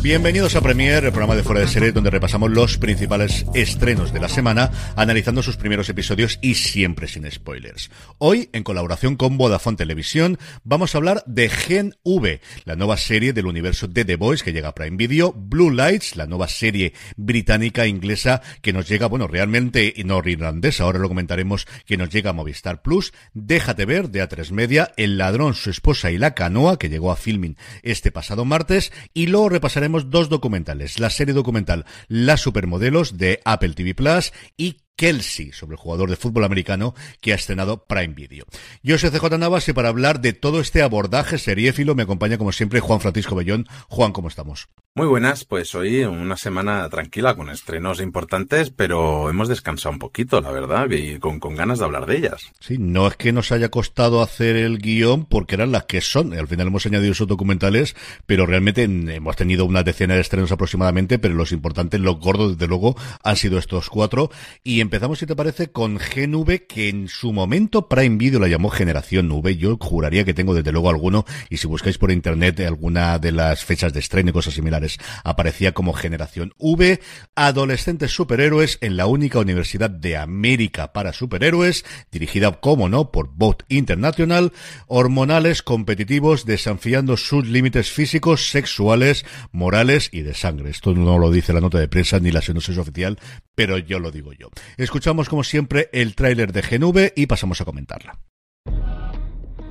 Bienvenidos a Premier, el programa de fuera de serie donde repasamos los principales estrenos de la semana, analizando sus primeros episodios y siempre sin spoilers. Hoy, en colaboración con Vodafone Televisión, vamos a hablar de Gen V, la nueva serie del universo de The Boys que llega a Prime Video, Blue Lights, la nueva serie británica inglesa que nos llega, bueno, realmente no irlandesa, ahora lo comentaremos, que nos llega a Movistar Plus, Déjate ver de A3 Media, El ladrón, su esposa y la canoa que llegó a filming este pasado martes y luego repasaremos dos documentales. La serie documental Las Supermodelos de Apple TV Plus y Kelsey, sobre el jugador de fútbol americano que ha estrenado Prime Video. Yo soy CJ Navas y para hablar de todo este abordaje seriéfilo me acompaña como siempre Juan Francisco Bellón. Juan, ¿cómo estamos? Muy buenas, pues hoy una semana tranquila con estrenos importantes, pero hemos descansado un poquito, la verdad, y con, con ganas de hablar de ellas. Sí, no es que nos haya costado hacer el guion porque eran las que son. Al final hemos añadido esos documentales, pero realmente hemos tenido una decena de estrenos aproximadamente, pero los importantes, los gordos, desde luego, han sido estos cuatro. Y empezamos, si te parece, con GNV, que en su momento Prime Video la llamó Generación V. Yo juraría que tengo desde luego alguno, y si buscáis por internet alguna de las fechas de estreno y cosas similares, aparecía como Generación V, adolescentes superhéroes en la única universidad de América para superhéroes, dirigida, como no, por Bot International, hormonales, competitivos, desafiando sus límites físicos, sexuales, morales y de sangre. Esto no lo dice la nota de prensa ni la sinopsis oficial, pero yo lo digo yo. Escuchamos como siempre el tráiler de GNV y pasamos a comentarla.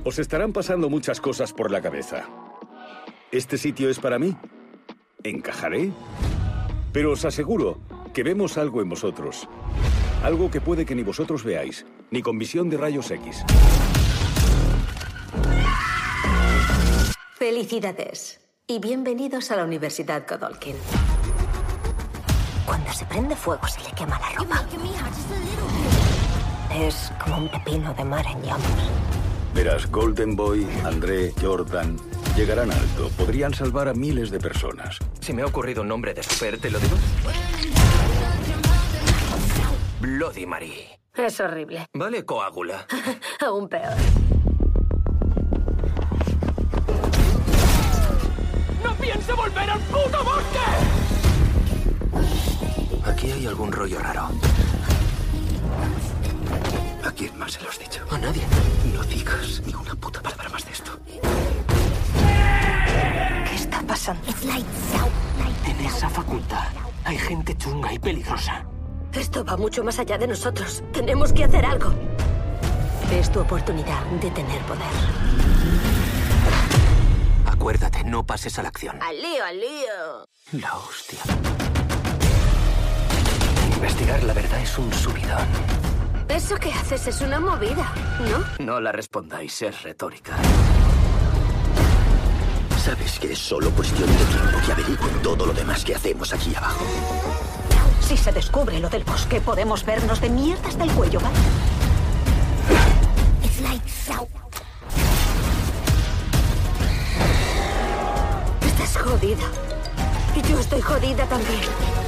Os estarán pasando muchas cosas por la cabeza. ¿Este sitio es para mí? ¿Encajaré? Pero os aseguro que vemos algo en vosotros. Algo que puede que ni vosotros veáis, ni con visión de rayos X. Felicidades y bienvenidos a la Universidad Godolkin. Cuando se prende fuego se le quema la ropa. Es como un pepino de mar en llamas. Verás, Golden Boy, André, Jordan, llegarán alto. Podrían salvar a miles de personas. Si me ha ocurrido un nombre de super, ¿te lo digo? Bloody Mary. Es horrible. Vale, coágula. Aún peor. Aquí hay algún rollo raro. ¿A quién más se lo has dicho? A nadie. No digas ni una puta palabra más de esto. ¿Qué está pasando? En esa facultad hay gente chunga y peligrosa. Esto va mucho más allá de nosotros. Tenemos que hacer algo. Es tu oportunidad de tener poder. Acuérdate, no pases a la acción. Al lío, al lío. La hostia. Investigar la verdad es un subidón. Eso que haces es una movida, ¿no? No la respondáis, es retórica. Sabes que es solo cuestión de tiempo que averigüen todo lo demás que hacemos aquí abajo. Si se descubre lo del bosque, podemos vernos de mierda hasta el cuello, ¿vale? Estás jodida. Y yo estoy jodida también.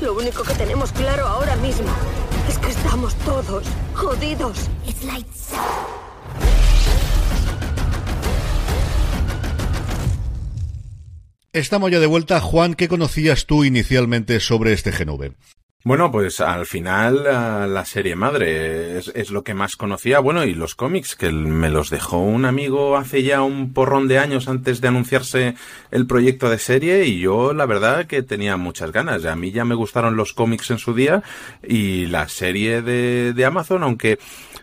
Lo único que tenemos claro ahora mismo es que estamos todos jodidos. Estamos ya de vuelta. Juan, ¿qué conocías tú inicialmente sobre este GNV? Bueno, pues al final uh, la serie madre es, es, lo que más conocía. Bueno, y los cómics, que me los dejó un amigo hace ya un porrón de años antes de anunciarse el proyecto de serie y yo la verdad que tenía muchas ganas. A mí ya me gustaron los cómics en su día y la serie de, de Amazon, aunque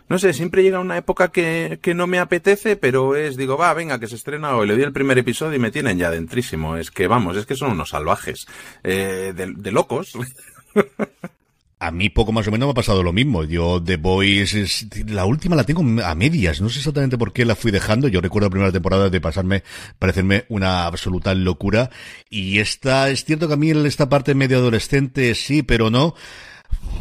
no sé, siempre llega una época que, que no me apetece, pero es, digo, va, venga, que se estrena hoy. Le di el primer episodio y me tienen ya dentrísimo. Es que, vamos, es que son unos salvajes. Eh, de, de locos. A mí poco más o menos me ha pasado lo mismo. Yo The Voice es, la última la tengo a medias. No sé exactamente por qué la fui dejando. Yo recuerdo la primera temporada de pasarme, parecerme una absoluta locura. Y esta, es cierto que a mí esta parte medio adolescente sí, pero no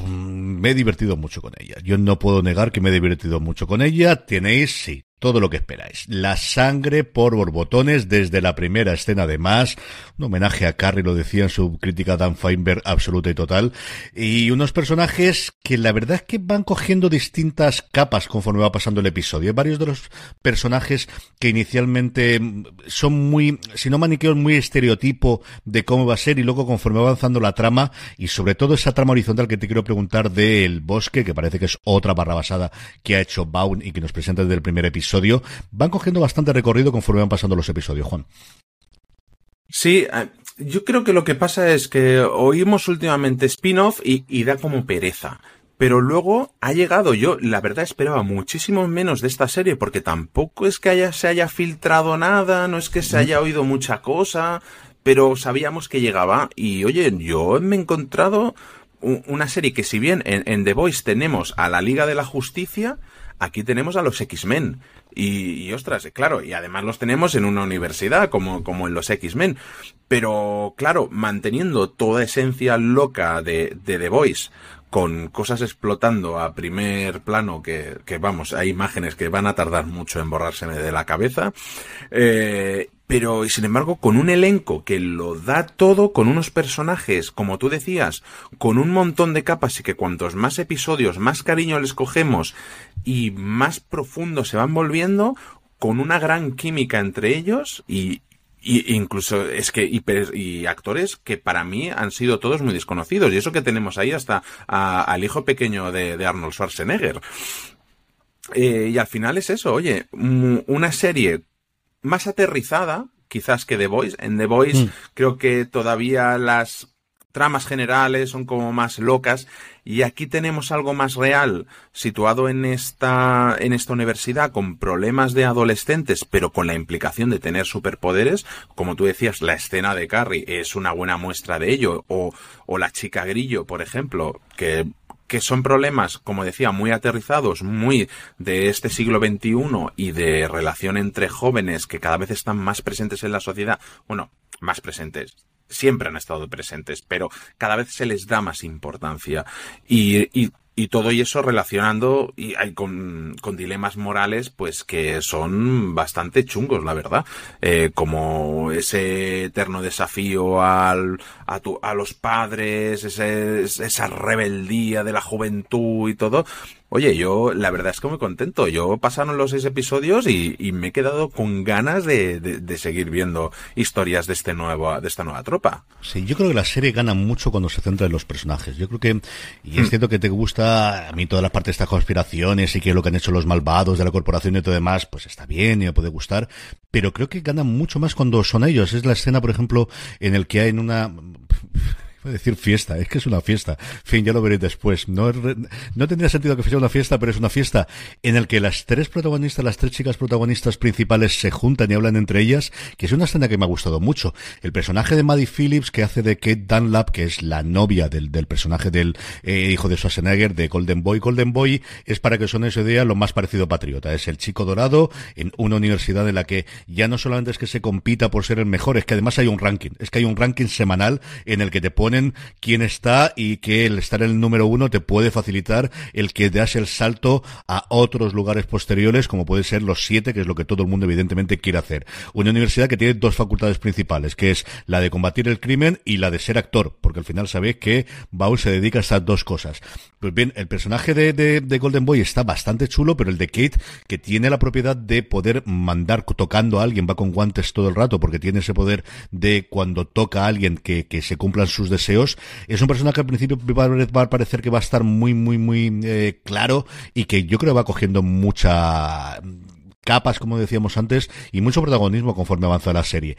me he divertido mucho con ella. Yo no puedo negar que me he divertido mucho con ella. Tenéis, sí, todo lo que esperáis. La sangre por borbotones desde la primera escena de más. Un homenaje a Carrie, lo decía en su crítica Dan Feinberg, absoluta y total. Y unos personajes que la verdad es que van cogiendo distintas capas conforme va pasando el episodio. Hay varios de los personajes que inicialmente son muy, si no maniqueos, muy estereotipo de cómo va a ser y luego conforme va avanzando la trama y sobre todo esa trama horizontal que te quiero preguntar del bosque, que parece que es otra barra basada que ha hecho Baun y que nos presenta desde el primer episodio episodio, van cogiendo bastante recorrido conforme van pasando los episodios, Juan. Sí, eh, yo creo que lo que pasa es que oímos últimamente spin-off y, da como pereza. Pero luego ha llegado, yo la verdad esperaba muchísimo menos de esta serie porque tampoco es que haya, se haya filtrado nada, no es que se haya oído mucha cosa, pero sabíamos que llegaba y oye, yo me he encontrado una serie que si bien en The Voice tenemos a la Liga de la Justicia, Aquí tenemos a los X-Men. Y, ostras, claro, y además los tenemos en una universidad, como, como en los X-Men. Pero, claro, manteniendo toda esencia loca de, de The Voice, con cosas explotando a primer plano que, que, vamos, hay imágenes que van a tardar mucho en borrárseme de la cabeza. Eh, pero sin embargo con un elenco que lo da todo, con unos personajes, como tú decías, con un montón de capas y que cuantos más episodios, más cariño les cogemos y más profundo se van volviendo, con una gran química entre ellos y, incluso es que y, actores que para mí han sido todos muy desconocidos. Y eso que tenemos ahí hasta al hijo pequeño de, Arnold Schwarzenegger. Eh, y al final es eso oye una serie más aterrizada, quizás que The Voice. En The Voice mm. creo que todavía las tramas generales son como más locas y aquí tenemos algo más real situado en esta en esta universidad con problemas de adolescentes pero con la implicación de tener superpoderes como tú decías la escena de Carrie es una buena muestra de ello o, o la chica grillo por ejemplo que que son problemas, como decía, muy aterrizados, muy de este siglo XXI y de relación entre jóvenes que cada vez están más presentes en la sociedad. Bueno, más presentes. Siempre han estado presentes, pero cada vez se les da más importancia. Y, y y todo eso relacionando y hay con, con, dilemas morales pues que son bastante chungos la verdad. Eh, como ese eterno desafío al, a, tu, a los padres ese, esa rebeldía de la juventud y todo Oye, yo la verdad es que muy contento. Yo pasaron los seis episodios y, y me he quedado con ganas de, de, seguir viendo historias de este nuevo, de esta nueva tropa. Sí, yo creo que la serie gana mucho cuando se centra en los personajes. Yo creo que, y es hmm. cierto que te gusta a mí toda la parte de estas conspiraciones y que lo que han hecho los malvados de la corporación y todo demás, pues está bien y me puede gustar, pero creo que gana mucho más cuando son ellos. Es la escena, por ejemplo, en el que hay en una decir fiesta, es que es una fiesta. fin, ya lo veréis después. No, no tendría sentido que fuera una fiesta, pero es una fiesta en el que las tres protagonistas, las tres chicas protagonistas principales se juntan y hablan entre ellas, que es una escena que me ha gustado mucho. El personaje de Maddie Phillips, que hace de Kate Dunlap, que es la novia del, del personaje del eh, hijo de Schwarzenegger, de Golden Boy. Golden Boy es, para que os esa idea, lo más parecido Patriota. Es el chico dorado en una universidad en la que ya no solamente es que se compita por ser el mejor, es que además hay un ranking. Es que hay un ranking semanal en el que te pone quién está y que el estar en el número uno te puede facilitar el que das el salto a otros lugares posteriores, como puede ser los siete, que es lo que todo el mundo evidentemente quiere hacer. Una universidad que tiene dos facultades principales, que es la de combatir el crimen y la de ser actor, porque al final sabéis que Baul se dedica a estas dos cosas. Pues bien, el personaje de, de, Golden Boy está bastante chulo, pero el de Kate, que tiene la propiedad de poder mandar tocando a alguien, va con guantes todo el rato, porque tiene ese poder de cuando toca a alguien que, que se cumplan sus deseos es un personaje que al principio va a parecer que va a estar muy, muy, muy eh, claro y que yo creo va cogiendo mucha capas, como decíamos antes, y mucho protagonismo conforme avanza la serie,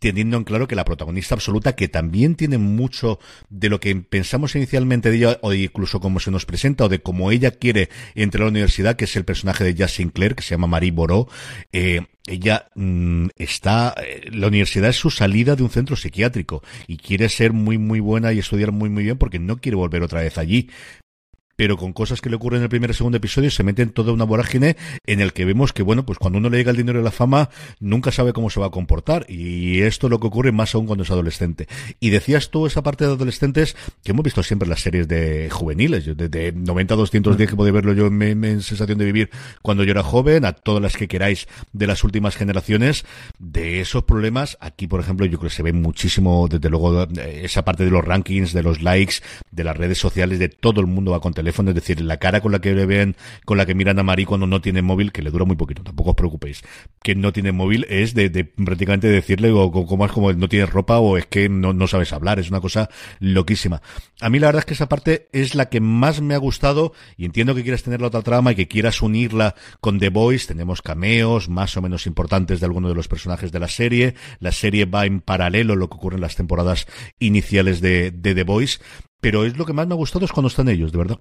teniendo en claro que la protagonista absoluta, que también tiene mucho de lo que pensamos inicialmente de ella, o incluso como se nos presenta, o de cómo ella quiere entrar a la universidad, que es el personaje de Jazz Sinclair, que se llama Marie Boró, eh, ella mm, está, eh, la universidad es su salida de un centro psiquiátrico y quiere ser muy muy buena y estudiar muy muy bien porque no quiere volver otra vez allí pero con cosas que le ocurren en el primer y segundo episodio se mete en toda una vorágine en el que vemos que, bueno, pues cuando uno le llega el dinero y la fama, nunca sabe cómo se va a comportar. Y esto es lo que ocurre más aún cuando es adolescente. Y decías tú esa parte de adolescentes que hemos visto siempre en las series de juveniles, desde 90 a 210 que podía verlo yo en, en Sensación de Vivir cuando yo era joven, a todas las que queráis de las últimas generaciones, de esos problemas, aquí por ejemplo yo creo que se ve muchísimo, desde luego, esa parte de los rankings, de los likes, de las redes sociales, de todo el mundo va con teléfono, es decir, la cara con la que le ven, con la que miran a Mari cuando no tiene móvil, que le dura muy poquito, tampoco os preocupéis, que no tiene móvil es de, prácticamente decirle o como es como no tienes ropa o es que no, no sabes hablar, es una cosa loquísima. A mí la verdad es que esa parte es la que más me ha gustado y entiendo que quieras tener la otra trama y que quieras unirla con The Voice, tenemos cameos más o menos importantes de algunos de los personajes de la serie, la serie va en paralelo a lo que ocurre en las temporadas iniciales de, de The Voice, pero es lo que más me ha gustado es cuando están ellos, de verdad.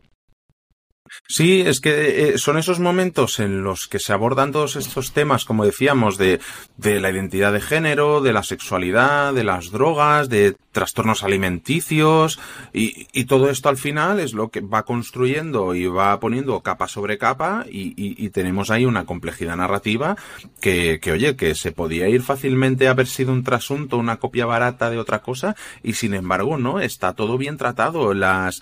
Sí, es que eh, son esos momentos en los que se abordan todos estos temas, como decíamos, de, de la identidad de género, de la sexualidad, de las drogas, de trastornos alimenticios, y, y todo esto al final es lo que va construyendo y va poniendo capa sobre capa, y, y, y tenemos ahí una complejidad narrativa que, que, oye, que se podía ir fácilmente a haber sido un trasunto, una copia barata de otra cosa, y sin embargo, no, está todo bien tratado. Las,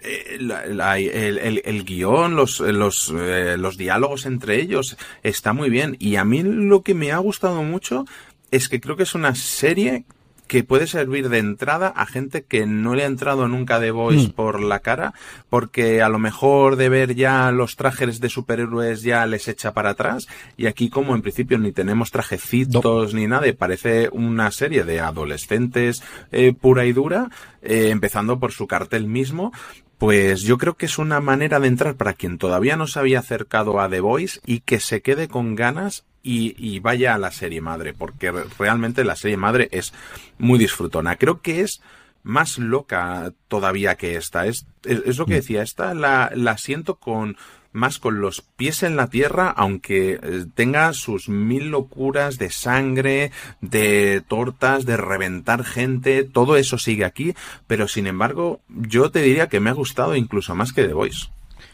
eh, el, el, el, guion, los, los, eh, los diálogos entre ellos, está muy bien. Y a mí lo que me ha gustado mucho es que creo que es una serie que puede servir de entrada a gente que no le ha entrado nunca de Voice mm. por la cara, porque a lo mejor de ver ya los trajes de superhéroes ya les echa para atrás, y aquí como en principio ni tenemos trajecitos ni nada, parece una serie de adolescentes eh, pura y dura, eh, empezando por su cartel mismo, pues yo creo que es una manera de entrar para quien todavía no se había acercado a The Voice y que se quede con ganas y, vaya a la serie madre, porque realmente la serie madre es muy disfrutona. Creo que es más loca todavía que esta. Es, es, lo que mm. decía, esta la, la siento con más con los pies en la tierra, aunque eh, tenga sus mil locuras de sangre, de tortas, de reventar gente, todo eso sigue aquí, pero sin embargo, yo te diría que me ha gustado incluso más que The Voice.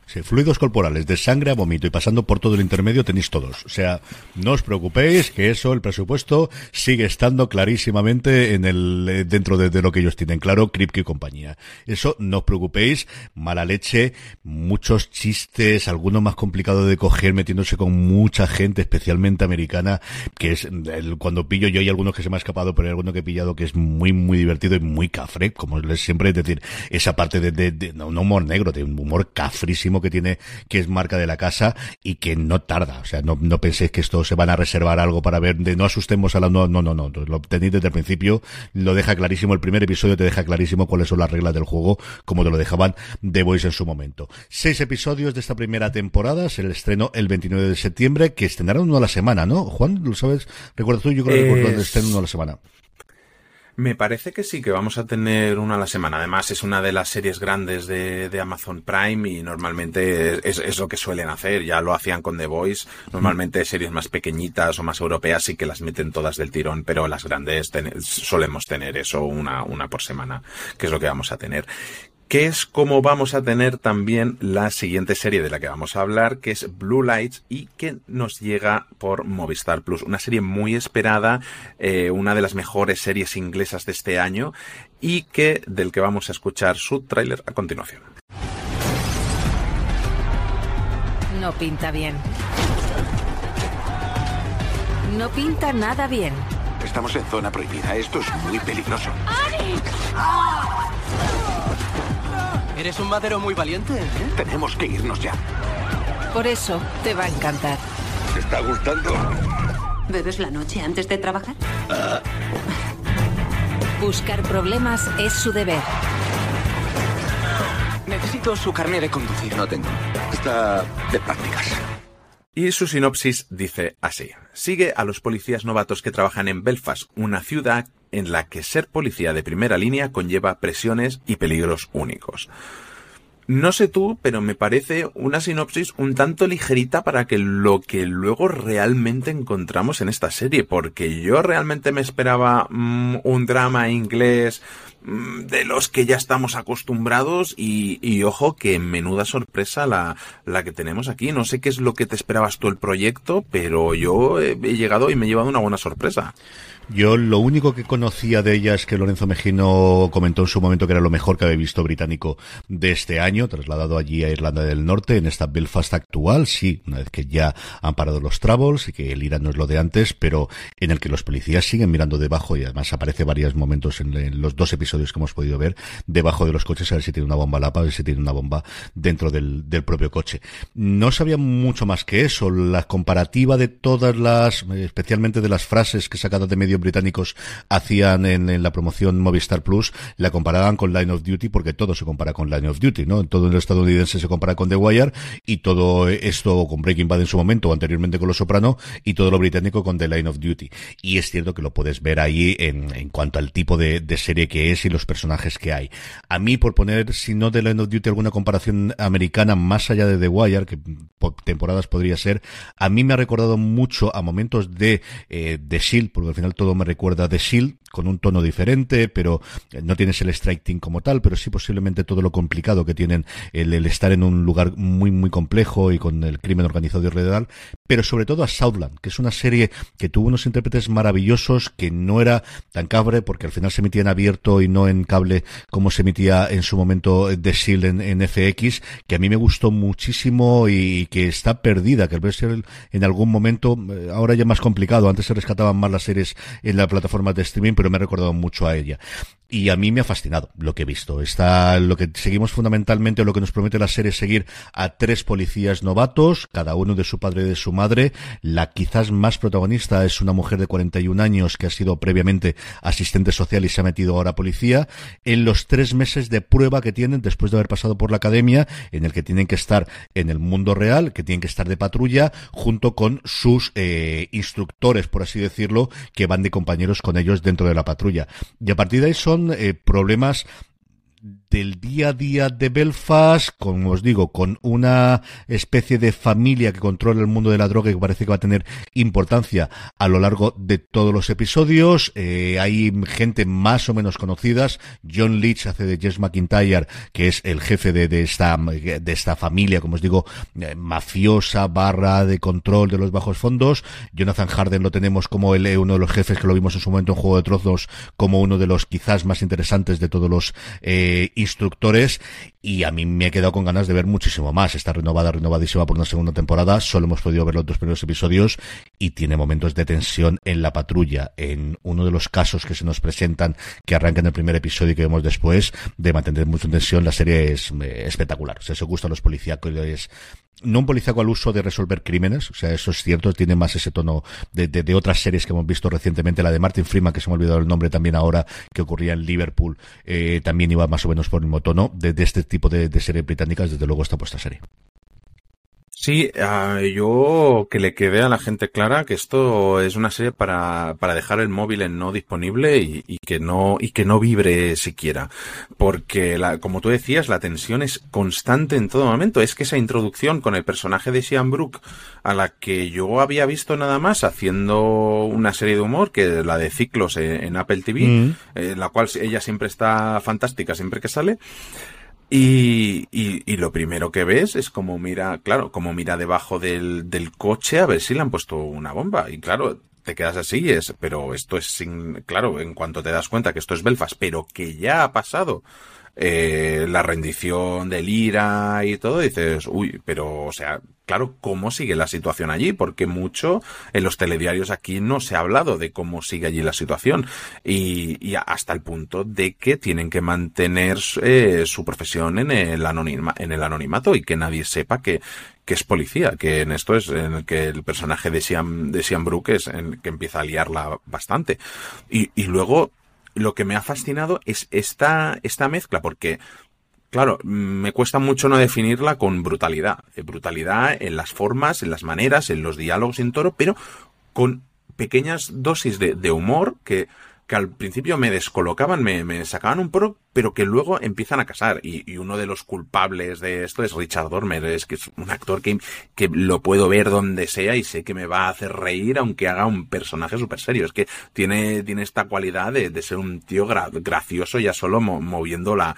Sí, fluidos corporales, de sangre a vómito y pasando por todo el intermedio tenéis todos. O sea, no os preocupéis que eso, el presupuesto, sigue estando clarísimamente en el, eh, dentro de, lo que ellos tienen claro, Kripke y compañía. Eso, no os preocupéis, mala leche, muchos chistes, alguno más complicado de coger, metiéndose con mucha gente, especialmente americana, que es, el, cuando pillo yo hay algunos que se me ha escapado, pero hay alguno que he pillado que es muy, muy divertido y muy cafre, como les siempre, es decir, esa parte de, de, de no, humor negro, de un humor cafrísimo que tiene, que es marca de la casa y que no tarda. O sea, no, no penséis que esto se van a reservar algo para ver, de no asustemos a la, no, no, no, no, lo tenéis desde el principio, lo deja clarísimo, el primer episodio te deja clarísimo cuáles son las reglas del juego, como te lo dejaban The Voice en su momento. Seis episodios de esta primera temporada, se el estreno el 29 de septiembre, que estrenaron uno a la semana, ¿no? Juan, ¿lo sabes? ¿Recuerdas tú? Yo creo que recuerdo el estreno uno a la semana. Me parece que sí, que vamos a tener una a la semana. Además, es una de las series grandes de, de Amazon Prime y normalmente es, es, lo que suelen hacer. Ya lo hacían con The Voice. Normalmente series más pequeñitas o más europeas sí que las meten todas del tirón, pero las grandes solemos tener eso una, una por semana, que es lo que vamos a tener que es como vamos a tener también la siguiente serie de la que vamos a hablar, que es Blue Lights y que nos llega por Movistar Plus. Una serie muy esperada, eh, una de las mejores series inglesas de este año y que del que vamos a escuchar su tráiler a continuación. No pinta bien. No pinta nada bien. Estamos en zona prohibida. Esto es muy peligroso. Eres un madero muy valiente, ¿eh? Tenemos que irnos ya. Por eso te va a encantar. ¿Te está gustando? ¿Bebes la noche antes de trabajar? Buscar problemas es su deber. Necesito su carnet de conducir. No tengo. Está de prácticas. Y su sinopsis dice así. Sigue a los policías novatos que trabajan en Belfast, una ciudad en la que ser policía de primera línea conlleva presiones y peligros únicos. No sé tú, pero me parece una sinopsis un tanto ligerita para que lo que luego realmente encontramos en esta serie, porque yo realmente me esperaba mm, un drama inglés de los que ya estamos acostumbrados y, ojo que menuda sorpresa la, la que tenemos aquí. No sé qué es lo que te esperabas tú el proyecto, pero yo he, he llegado y me he llevado una buena sorpresa. Yo lo único que conocía de ella es que Lorenzo Mejino comentó en su momento que era lo mejor que había visto británico de este año, trasladado allí a Irlanda del Norte, en esta Belfast actual, sí, una vez que ya han parado los troubles y que el Irán no es lo de antes, pero en el que los policías siguen mirando debajo y además aparece varios momentos en, en los dos episodios que hemos podido ver, debajo de los coches a ver si tiene una bomba lapa, a ver si tiene una bomba dentro del, propio coche. No sabía mucho más que eso, la comparativa de todas las, especialmente de las frases que sacadas de medio británicos hacían en, en, la promoción Movistar Plus, la comparaban con Line of Duty porque todo se compara con Line of Duty, ¿no? Todo el estadounidense se compara con The Wire y todo esto con Breaking Bad en su momento o anteriormente con Los Soprano y todo lo británico con The Line of Duty. Y es cierto que lo puedes ver ahí en, en cuanto al tipo de, serie que es y los personajes que hay. A mí, por poner, si no The Line of Duty, alguna comparación americana más allá de The Wire, que por temporadas podría ser, a mí me ha recordado mucho a momentos de eh, The Shield, porque al final todo me recuerda de Shield, con un tono diferente, pero no tienes el strike team como tal, pero sí posiblemente todo lo complicado que tienen el, estar en un lugar muy, muy complejo y con el crimen organizado y alrededor, pero sobre todo a Southland, que es una serie que tuvo unos intérpretes maravillosos, que no era tan cabre, porque al final se emitía en abierto y no en cable como se emitía en su momento de Shield en, FX, que a mí me gustó muchísimo y que está perdida, que ver en algún momento, ahora ya más complicado, antes se rescataban más las series en la plataforma de streaming, pero me ha recordado mucho a ella. Y a mí me ha fascinado lo que he visto. Está, lo que seguimos fundamentalmente, o lo que nos promete la serie es seguir a tres policías novatos, cada uno de su padre y de su madre. La quizás más protagonista es una mujer de 41 años que ha sido previamente asistente social y se ha metido ahora a policía. En los tres meses de prueba que tienen después de haber pasado por la academia, en el que tienen que estar en el mundo real, que tienen que estar de patrulla, junto con sus eh, instructores, por así decirlo, que van de compañeros con ellos dentro de la patrulla. Y a partir de son eh, problemas del día a día de Belfast, como os digo, con una especie de familia que controla el mundo de la droga y que parece que va a tener importancia a lo largo de todos los episodios. Eh, hay gente más o menos conocidas. John Leach hace de Jess McIntyre, que es el jefe de, de esta, de esta familia, como os digo, eh, mafiosa, barra de control de los bajos fondos. Jonathan Harden lo tenemos como el, uno de los jefes que lo vimos en su momento en Juego de Trozos, como uno de los quizás más interesantes de todos los eh, instructores y a mí me he quedado con ganas de ver muchísimo más. Está renovada, renovadísima por una segunda temporada. Solo hemos podido ver los dos primeros episodios y tiene momentos de tensión en la patrulla. En uno de los casos que se nos presentan, que arranca en el primer episodio y que vemos después, de mantener mucha tensión, la serie es eh, espectacular. O se gustan los policíacos, no un policíaco al uso de resolver crímenes, o sea, eso es cierto, tiene más ese tono de, de, de, otras series que hemos visto recientemente, la de Martin Freeman, que se me ha olvidado el nombre también ahora, que ocurría en Liverpool, eh, también iba más o menos por el mismo tono, de, de este tipo de, series británicas, desde luego está puesta serie. Sí, uh, yo que le quede a la gente clara que esto es una serie para, para dejar el móvil en no disponible y, y, que no y que no vibre siquiera, porque la, como tú decías la tensión es constante en todo momento. Es que esa introducción con el personaje de Sean Brook a la que yo había visto nada más haciendo una serie de humor que la de ciclos en, en Apple TV, mm. en la cual ella siempre está fantástica siempre que sale. Y, y, y, lo primero que ves es como mira, claro, como mira debajo del, del coche a ver si le han puesto una bomba. Y claro, te quedas así, es, pero esto es sin, claro, en cuanto te das cuenta que esto es Belfast, pero que ya ha pasado eh, la rendición del IRA y todo, dices, uy, pero, o sea, claro, ¿cómo sigue la situación allí? Porque mucho en los telediarios aquí no se ha hablado de cómo sigue allí la situación y, y hasta el punto de que tienen que mantener eh, su profesión en el, anonima, en el anonimato y que nadie sepa que, que es policía, que en esto es en el que el personaje de Siam, de Siam Brook es en que empieza a liarla bastante. Y, y luego, lo que me ha fascinado es esta, esta mezcla, porque Claro, me cuesta mucho no definirla con brutalidad. Brutalidad en las formas, en las maneras, en los diálogos en toro, pero con pequeñas dosis de, de humor que que al principio me descolocaban, me, me sacaban un pro, pero que luego empiezan a casar. Y, y, uno de los culpables de esto es Richard Dormer, es que es un actor que, que lo puedo ver donde sea y sé que me va a hacer reír aunque haga un personaje súper serio. Es que tiene, tiene esta cualidad de, de ser un tío gra gracioso ya solo mo moviendo la,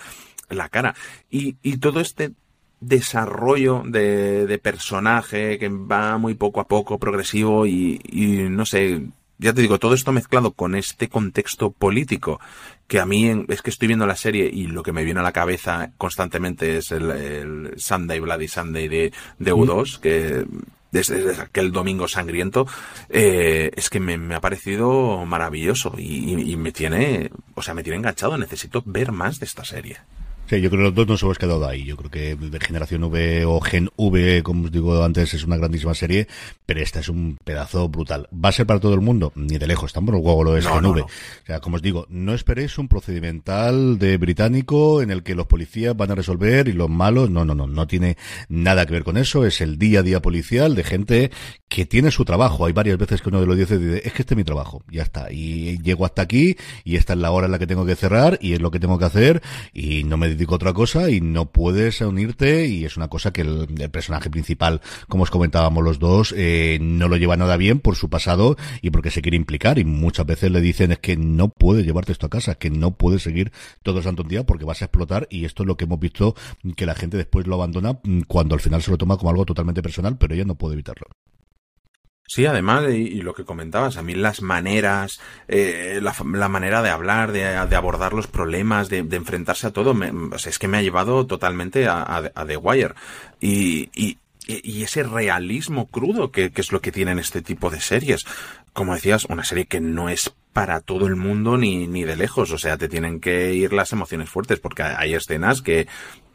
la cara. Y, y todo este desarrollo de, de, personaje que va muy poco a poco, progresivo y, y, no sé, ya te digo, todo esto mezclado con este contexto político que a mí es que estoy viendo la serie y lo que me viene a la cabeza constantemente es el, el Sunday Bloody Sunday de, de U2, que desde, desde, aquel domingo sangriento, eh, es que me, me, ha parecido maravilloso y, y, y me tiene, o sea, me tiene enganchado. Necesito ver más de esta serie. Sí, yo creo que los dos nos hemos quedado ahí. Yo creo que de Generación V o Gen V, como os digo antes, es una grandísima serie, pero esta es un pedazo brutal. ¿Va a ser para todo el mundo? Ni de lejos, tampoco juego lo es no, Gen no, V. no. O sea, como os digo, no esperéis un procedimental de británico en el que los policías van a resolver y los malos, no, no, no, no tiene nada que ver con eso. Es el día a día policial de gente que tiene su trabajo. Hay varias veces que uno de los dice, dice, es que este es mi trabajo, ya está. Y llego hasta aquí y esta es la hora en la que tengo que cerrar y es lo que tengo que hacer y no me dedico otra cosa y no puedes unirte y es una cosa que el, personaje principal, como os comentábamos los dos, eh, no lo lleva nada bien por su pasado y porque se quiere implicar y muchas veces le dicen es que no puedes llevarte esto a casa, es que no puedes seguir todo el santo día porque vas a explotar y esto es lo que hemos visto que la gente después lo abandona cuando al final se lo toma como algo totalmente personal, pero ella no puede evitarlo. Sí, además, y, lo que comentabas, a mí las maneras, eh, la, la, manera de hablar, de, de, abordar los problemas, de, de enfrentarse a todo, me, es que me ha llevado totalmente a, The Wire. Y, y, y, ese realismo crudo que, que es lo que tienen este tipo de series. Como decías, una serie que no es para todo el mundo ni, ni de lejos, o sea, te tienen que ir las emociones fuertes, porque hay escenas que,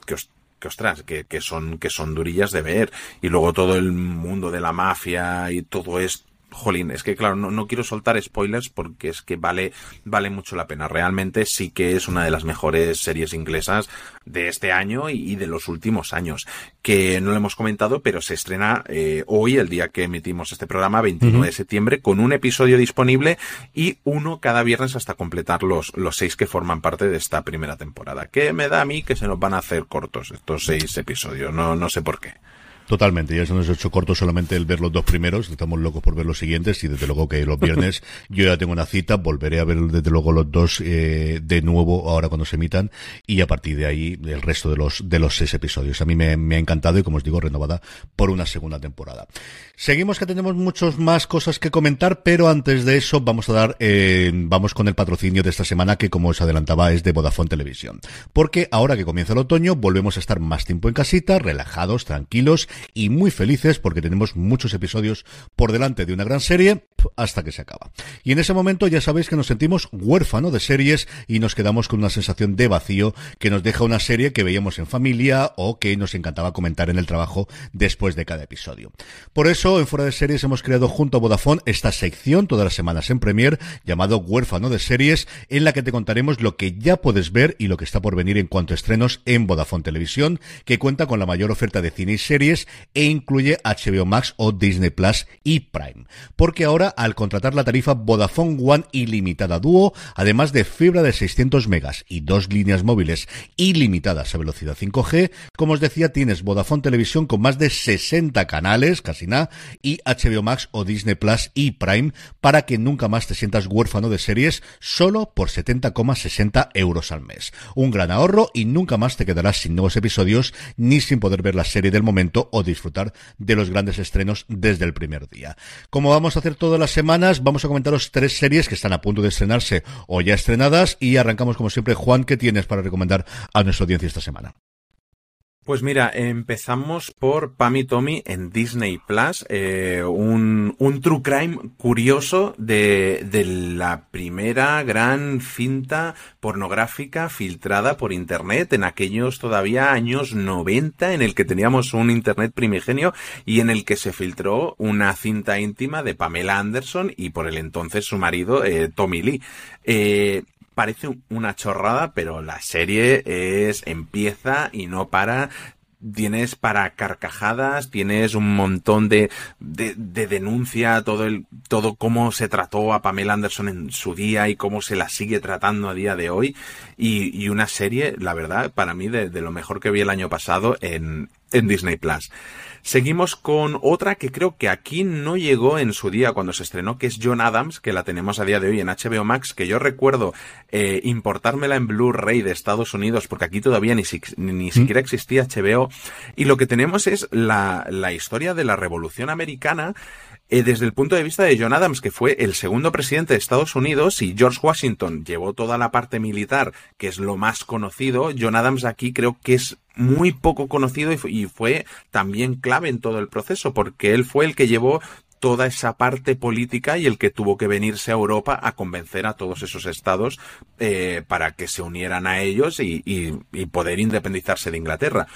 que os que ostras, que, que son, que son durillas de ver. Y luego todo el mundo de la mafia y todo esto. Jolín, es que claro, no, no, quiero soltar spoilers porque es que vale, vale mucho la pena. Realmente sí que es una de las mejores series inglesas de este año y, y de los últimos años. Que no lo hemos comentado, pero se estrena eh, hoy, el día que emitimos este programa, 29 uh -huh. de septiembre, con un episodio disponible y uno cada viernes hasta completar los, los seis que forman parte de esta primera temporada. Que me da a mí que se nos van a hacer cortos estos seis episodios. No, no sé por qué. Totalmente, ya se nos ha hecho corto solamente el ver los dos primeros, estamos locos por ver los siguientes y desde luego que los viernes yo ya tengo una cita, volveré a ver desde luego los dos eh, de nuevo ahora cuando se emitan y a partir de ahí el resto de los de los seis episodios. A mí me, me ha encantado y como os digo renovada por una segunda temporada. Seguimos que tenemos muchas más cosas que comentar, pero antes de eso vamos a dar, eh, vamos con el patrocinio de esta semana que como os adelantaba es de Vodafone Televisión. Porque ahora que comienza el otoño volvemos a estar más tiempo en casita, relajados, tranquilos y muy felices porque tenemos muchos episodios por delante de una gran serie hasta que se acaba. Y en ese momento ya sabéis que nos sentimos huérfano de series y nos quedamos con una sensación de vacío que nos deja una serie que veíamos en familia o que nos encantaba comentar en el trabajo después de cada episodio. Por eso, en Fuera de Series hemos creado junto a Vodafone esta sección todas las semanas en Premier llamado Huérfano de Series en la que te contaremos lo que ya puedes ver y lo que está por venir en cuanto a estrenos en Vodafone Televisión que cuenta con la mayor oferta de cine y e incluye HBO Max o Disney Plus y Prime. Porque ahora, al contratar la tarifa Vodafone One ilimitada dúo, además de fibra de 600 megas y dos líneas móviles ilimitadas a velocidad 5G, como os decía, tienes Vodafone Televisión con más de 60 canales, casi nada, y HBO Max o Disney Plus y Prime para que nunca más te sientas huérfano de series solo por 70,60 euros al mes. Un gran ahorro y nunca más te quedarás sin nuevos episodios ni sin poder ver la serie del momento o disfrutar de los grandes estrenos desde el primer día. Como vamos a hacer todas las semanas, vamos a comentaros tres series que están a punto de estrenarse o ya estrenadas y arrancamos como siempre. Juan, ¿qué tienes para recomendar a nuestra audiencia esta semana? Pues mira, empezamos por Pam y Tommy en Disney Plus, eh, un, un true crime curioso de, de la primera gran cinta pornográfica filtrada por internet en aquellos todavía años 90 en el que teníamos un internet primigenio y en el que se filtró una cinta íntima de Pamela Anderson y por el entonces su marido eh, Tommy Lee. Eh, parece una chorrada, pero la serie es empieza y no para tienes para carcajadas, tienes un montón de, de, de, denuncia, todo el, todo cómo se trató a Pamela Anderson en su día y cómo se la sigue tratando a día de hoy. Y, y una serie, la verdad, para mí, de, de, lo mejor que vi el año pasado en, en Disney Plus. Seguimos con otra que creo que aquí no llegó en su día cuando se estrenó, que es John Adams, que la tenemos a día de hoy en HBO Max, que yo recuerdo eh, importármela en Blu-ray de Estados Unidos, porque aquí todavía ni, ni siquiera existía HBO. Y lo que tenemos es la, la historia de la Revolución Americana eh, desde el punto de vista de John Adams, que fue el segundo presidente de Estados Unidos, y George Washington llevó toda la parte militar, que es lo más conocido, John Adams aquí creo que es muy poco conocido y fue también clave en todo el proceso, porque él fue el que llevó toda esa parte política y el que tuvo que venirse a Europa a convencer a todos esos estados eh, para que se unieran a ellos y, poder independizarse de Inglaterra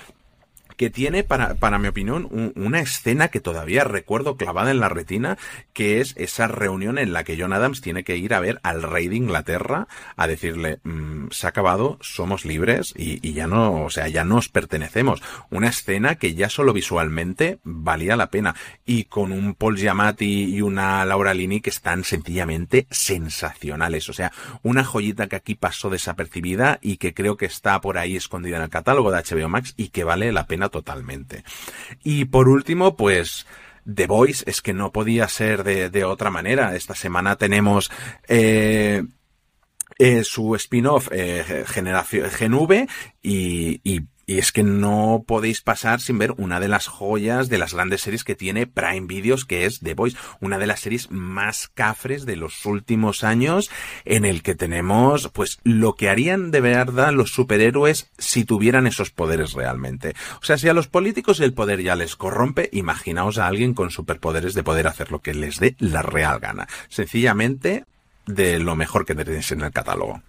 que tiene, para, para mi opinión, un, una escena que todavía recuerdo clavada en la retina, que es esa reunión en la que John Adams tiene que ir a ver al rey de Inglaterra a decirle, mmm, se ha acabado, somos libres y, y, ya no, o sea, ya nos pertenecemos. Una escena que ya solo visualmente valía la pena y con un Paul Giamatti y una Laura Lini que están sencillamente sensacionales. O sea, una joyita que aquí pasó desapercibida y que creo que está por ahí escondida en el catálogo de HBO Max y que vale la pena totalmente. Y por último, pues, The Voice es que no podía ser de, otra manera. Esta semana tenemos eh, eh, su spin-off eh, Generación y y es que no podéis pasar sin ver una de las joyas de las grandes series que tiene Prime Videos, que es The Voice, una de las series más cafres de los últimos años, en el que tenemos, pues, lo que harían de verdad los superhéroes si tuvieran esos poderes realmente. O sea, si a los políticos el poder ya les corrompe, imaginaos a alguien con superpoderes de poder hacer lo que les dé la real gana. Sencillamente, de lo mejor que tenéis en el catálogo.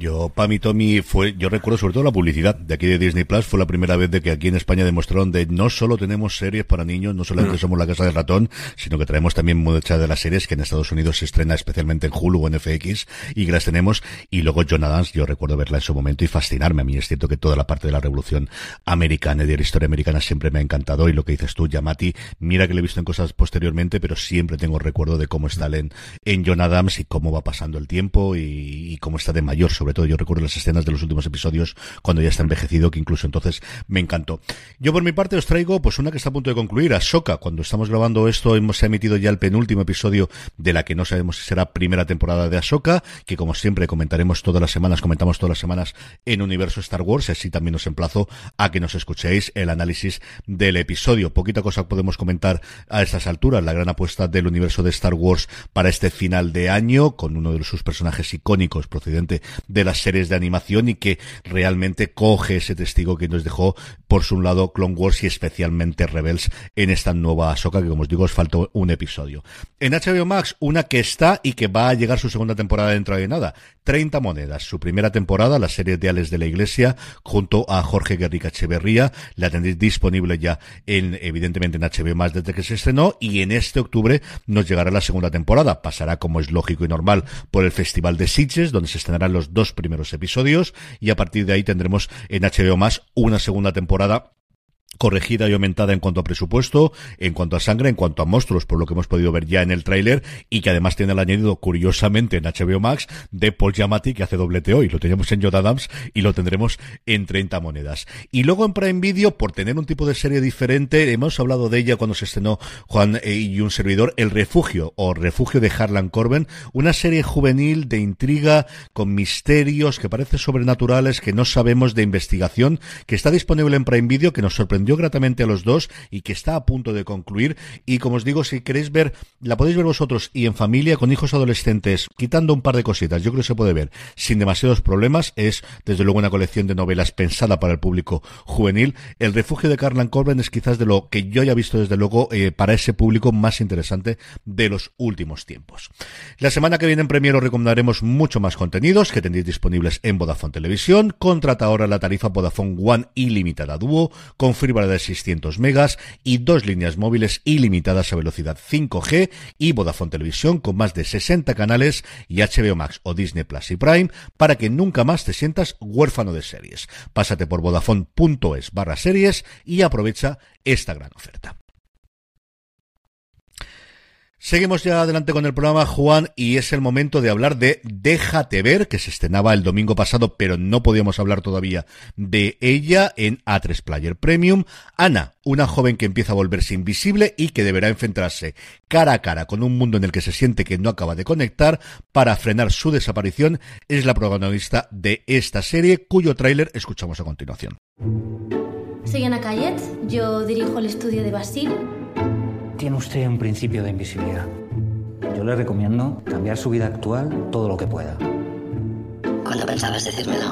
Yo, para mí, Tommy, fue, yo recuerdo sobre todo la publicidad de aquí de Disney Plus, fue la primera vez de que aquí en España demostraron de no solo tenemos series para niños, no solamente mm. somos la casa del ratón, sino que traemos también muchas de las series que en Estados Unidos se estrena especialmente en Hulu o en FX y que las tenemos. Y luego John Adams, yo recuerdo verla en su momento y fascinarme. A mí es cierto que toda la parte de la revolución americana y de la historia americana siempre me ha encantado y lo que dices tú, Yamati, mira que le he visto en cosas posteriormente, pero siempre tengo recuerdo de cómo está en, en John Adams y cómo va pasando el tiempo y, y cómo está de mayor sobre todo yo recuerdo las escenas de los últimos episodios cuando ya está envejecido, que incluso entonces me encantó. Yo por mi parte os traigo pues una que está a punto de concluir, Ahsoka. Cuando estamos grabando esto hemos emitido ya el penúltimo episodio de la que no sabemos si será primera temporada de Ahsoka, que como siempre comentaremos todas las semanas, comentamos todas las semanas en Universo Star Wars, así también os emplazo a que nos escuchéis el análisis del episodio. Poquita cosa podemos comentar a estas alturas, la gran apuesta del universo de Star Wars para este final de año, con uno de sus personajes icónicos procedente de las series de animación y que realmente coge ese testigo que nos dejó por su lado Clone Wars y especialmente Rebels en esta nueva Ahsoka que como os digo os faltó un episodio. En HBO Max una que está y que va a llegar su segunda temporada dentro de nada. 30 monedas. Su primera temporada, la serie de Ales de la Iglesia, junto a Jorge Guerrica Echeverría, la tendréis disponible ya en, evidentemente en HBO Max desde que se estrenó y en este octubre nos llegará la segunda temporada. Pasará como es lógico y normal por el Festival de Sitges, donde se estrenarán los dos primeros episodios y a partir de ahí tendremos en HBO más una segunda temporada corregida y aumentada en cuanto a presupuesto, en cuanto a sangre, en cuanto a monstruos, por lo que hemos podido ver ya en el tráiler, y que además tiene el añadido, curiosamente, en HBO Max, de Paul Giamatti, que hace doblete hoy. Lo teníamos en Yoda Adams y lo tendremos en 30 monedas. Y luego en Prime Video, por tener un tipo de serie diferente, hemos hablado de ella cuando se estrenó Juan eh, y un servidor, El Refugio, o Refugio de Harlan Corben, una serie juvenil de intriga, con misterios que parecen sobrenaturales, que no sabemos de investigación, que está disponible en Prime Video, que nos sorprendió sorprendió gratamente a los dos y que está a punto de concluir. Y como os digo, si queréis ver, la podéis ver vosotros y en familia con hijos adolescentes, quitando un par de cositas, yo creo que se puede ver sin demasiados problemas. Es desde luego una colección de novelas pensada para el público juvenil. El refugio de Carlan Corben es quizás de lo que yo haya visto desde luego eh, para ese público más interesante de los últimos tiempos. La semana que viene en Premiere os recomendaremos mucho más contenidos que tendréis disponibles en Vodafone Televisión. Contrata ahora la tarifa Vodafone One ilimitada Duo. Confirma de 600 megas y dos líneas móviles ilimitadas a velocidad 5G y Vodafone Televisión con más de 60 canales y HBO Max o Disney Plus y Prime para que nunca más te sientas huérfano de series. Pásate por vodafone.es barra series y aprovecha esta gran oferta. Seguimos ya adelante con el programa, Juan, y es el momento de hablar de Déjate ver, que se estrenaba el domingo pasado, pero no podíamos hablar todavía de ella en A3 Player Premium. Ana, una joven que empieza a volverse invisible y que deberá enfrentarse cara a cara con un mundo en el que se siente que no acaba de conectar para frenar su desaparición, es la protagonista de esta serie, cuyo tráiler escuchamos a continuación. Soy Ana Cayet, yo dirijo el estudio de Basil tiene usted un principio de invisibilidad. Yo le recomiendo cambiar su vida actual todo lo que pueda. ¿Cuándo pensabas decírmelo?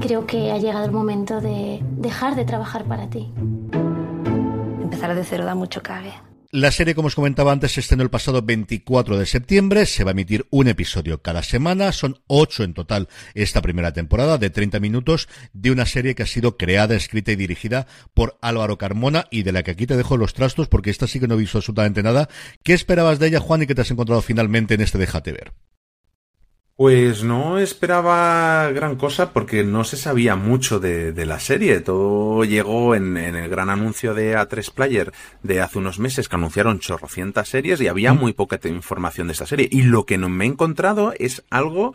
Creo que ha llegado el momento de dejar de trabajar para ti. Empezar de cero da mucho cague. La serie, como os comentaba antes, se estrenó el pasado 24 de septiembre. Se va a emitir un episodio cada semana. Son ocho en total esta primera temporada de 30 minutos de una serie que ha sido creada, escrita y dirigida por Álvaro Carmona y de la que aquí te dejo los trastos porque esta sí que no he visto absolutamente nada. ¿Qué esperabas de ella, Juan, y qué te has encontrado finalmente en este Déjate ver? Pues no esperaba gran cosa porque no se sabía mucho de, la serie. Todo llegó en, el gran anuncio de A3 Player de hace unos meses que anunciaron chorrocientas series y había muy poca información de esta serie. Y lo que no me he encontrado es algo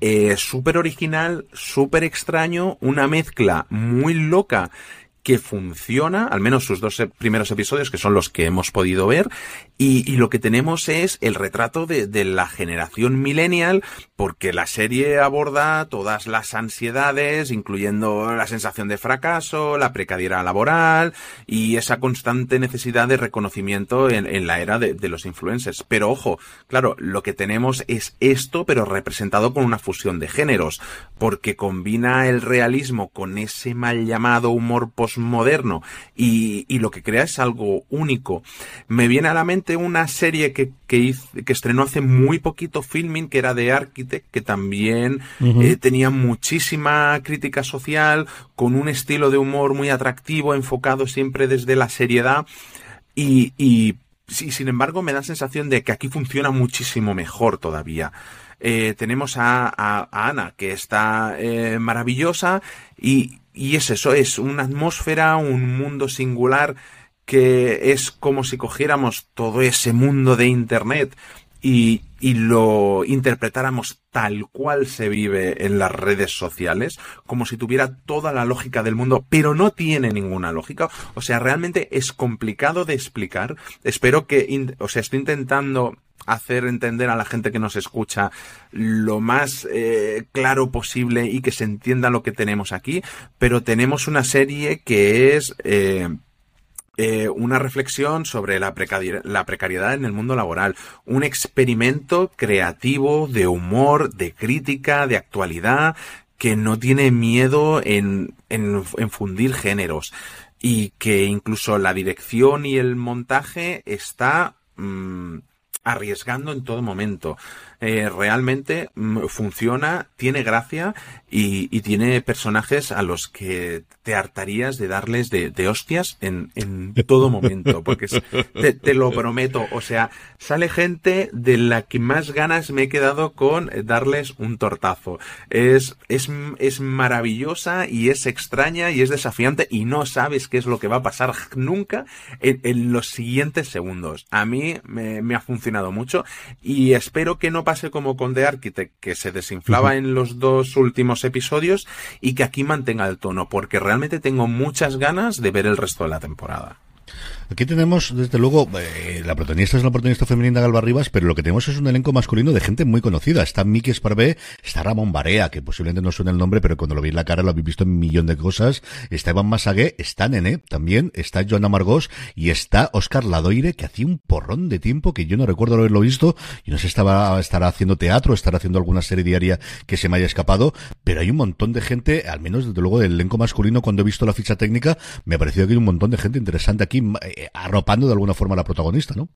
eh, súper original, súper extraño, una mezcla muy loca que funciona, al menos sus dos primeros episodios, que son los que hemos podido ver, y, lo que tenemos es el retrato de, la generación millennial, porque la serie aborda todas las ansiedades, incluyendo la sensación de fracaso, la precariedad laboral y esa constante necesidad de reconocimiento en, la era de, los influencers. Pero ojo, claro, lo que tenemos es esto, pero representado con una fusión de géneros, porque combina el realismo con ese mal llamado humor postmoderno y, y lo que crea es algo único. Me viene a la mente una serie que, que, que estrenó hace muy poquito filming, que era de Architect, que también eh, tenía muchísima crítica social, con un estilo de humor muy atractivo, enfocado siempre desde la seriedad. Y, y sí, sin embargo, me da sensación de que aquí funciona muchísimo mejor todavía. Eh, tenemos a, a, Ana, que está eh, maravillosa, y, y es eso, es una atmósfera, un mundo singular que es como si cogiéramos todo ese mundo de Internet y, y, lo interpretáramos tal cual se vive en las redes sociales, como si tuviera toda la lógica del mundo, pero no tiene ninguna lógica. O sea, realmente es complicado de explicar. Espero que, o sea, estoy intentando hacer entender a la gente que nos escucha lo más eh, claro posible y que se entienda lo que tenemos aquí, pero tenemos una serie que es eh, eh, una reflexión sobre la, la precariedad en el mundo laboral, un experimento creativo de humor, de crítica, de actualidad, que no tiene miedo en, en, fundir géneros y que incluso la dirección y el montaje está mm, arriesgando en todo momento. Eh, realmente mm, funciona, tiene gracia y, y, tiene personajes a los que te hartarías de darles de, de hostias en, en, todo momento, porque te, te, lo prometo, o sea, sale gente de la que más ganas me he quedado con darles un tortazo. Es, es, es maravillosa y es extraña y es desafiante y no sabes qué es lo que va a pasar nunca en, en los siguientes segundos. A mí me, me ha funcionado mucho y espero que no pase como con The Architect, que se desinflaba en los dos últimos episodios y que aquí mantenga el tono, porque realmente tengo muchas ganas de ver el resto de la temporada. Aquí tenemos, desde luego, eh, la protagonista es la protagonista femenina Galva Rivas, pero lo que tenemos es un elenco masculino de gente muy conocida. Está Miki Esparvé, está Ramón Barea, que posiblemente no suena el nombre, pero cuando lo en la cara lo habéis visto en un millón de cosas. Está Iván Masagué, está Nene también, está Joana Margós y está Oscar Ladoire, que hacía un porrón de tiempo que yo no recuerdo haberlo visto y no sé, estaba, estará haciendo teatro, estará haciendo alguna serie diaria que se me haya escapado, pero hay un montón de gente, al menos desde luego del elenco masculino, cuando he visto la ficha técnica, me ha parecido que hay un montón de gente interesante aquí, arropando de alguna forma a la protagonista, ¿no?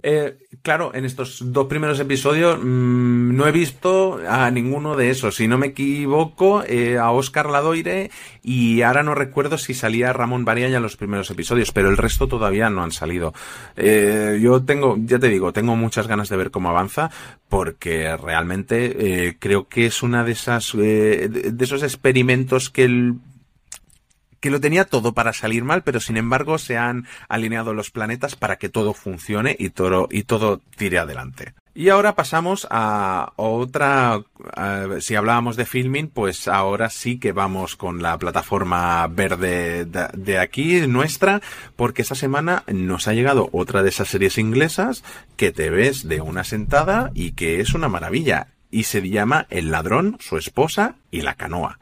Eh, claro, en estos dos primeros episodios mmm, no he visto a ninguno de esos. Si no me equivoco, eh, a Oscar Ladoire y ahora no recuerdo si salía Ramón Bariña en los primeros episodios, pero el resto todavía no han salido. Eh, yo tengo, ya te digo, tengo muchas ganas de ver cómo avanza porque realmente eh, creo que es una de esas, de esos experimentos que el que lo tenía todo para salir mal, pero sin embargo se han alineado los planetas para que todo funcione y todo, y todo tire adelante. Y ahora pasamos a otra, si hablábamos de filming, pues ahora sí que vamos con la plataforma verde de, de, aquí, nuestra, porque esta semana nos ha llegado otra de esas series inglesas que te ves de una sentada y que es una maravilla. Y se llama El ladrón, su esposa y la canoa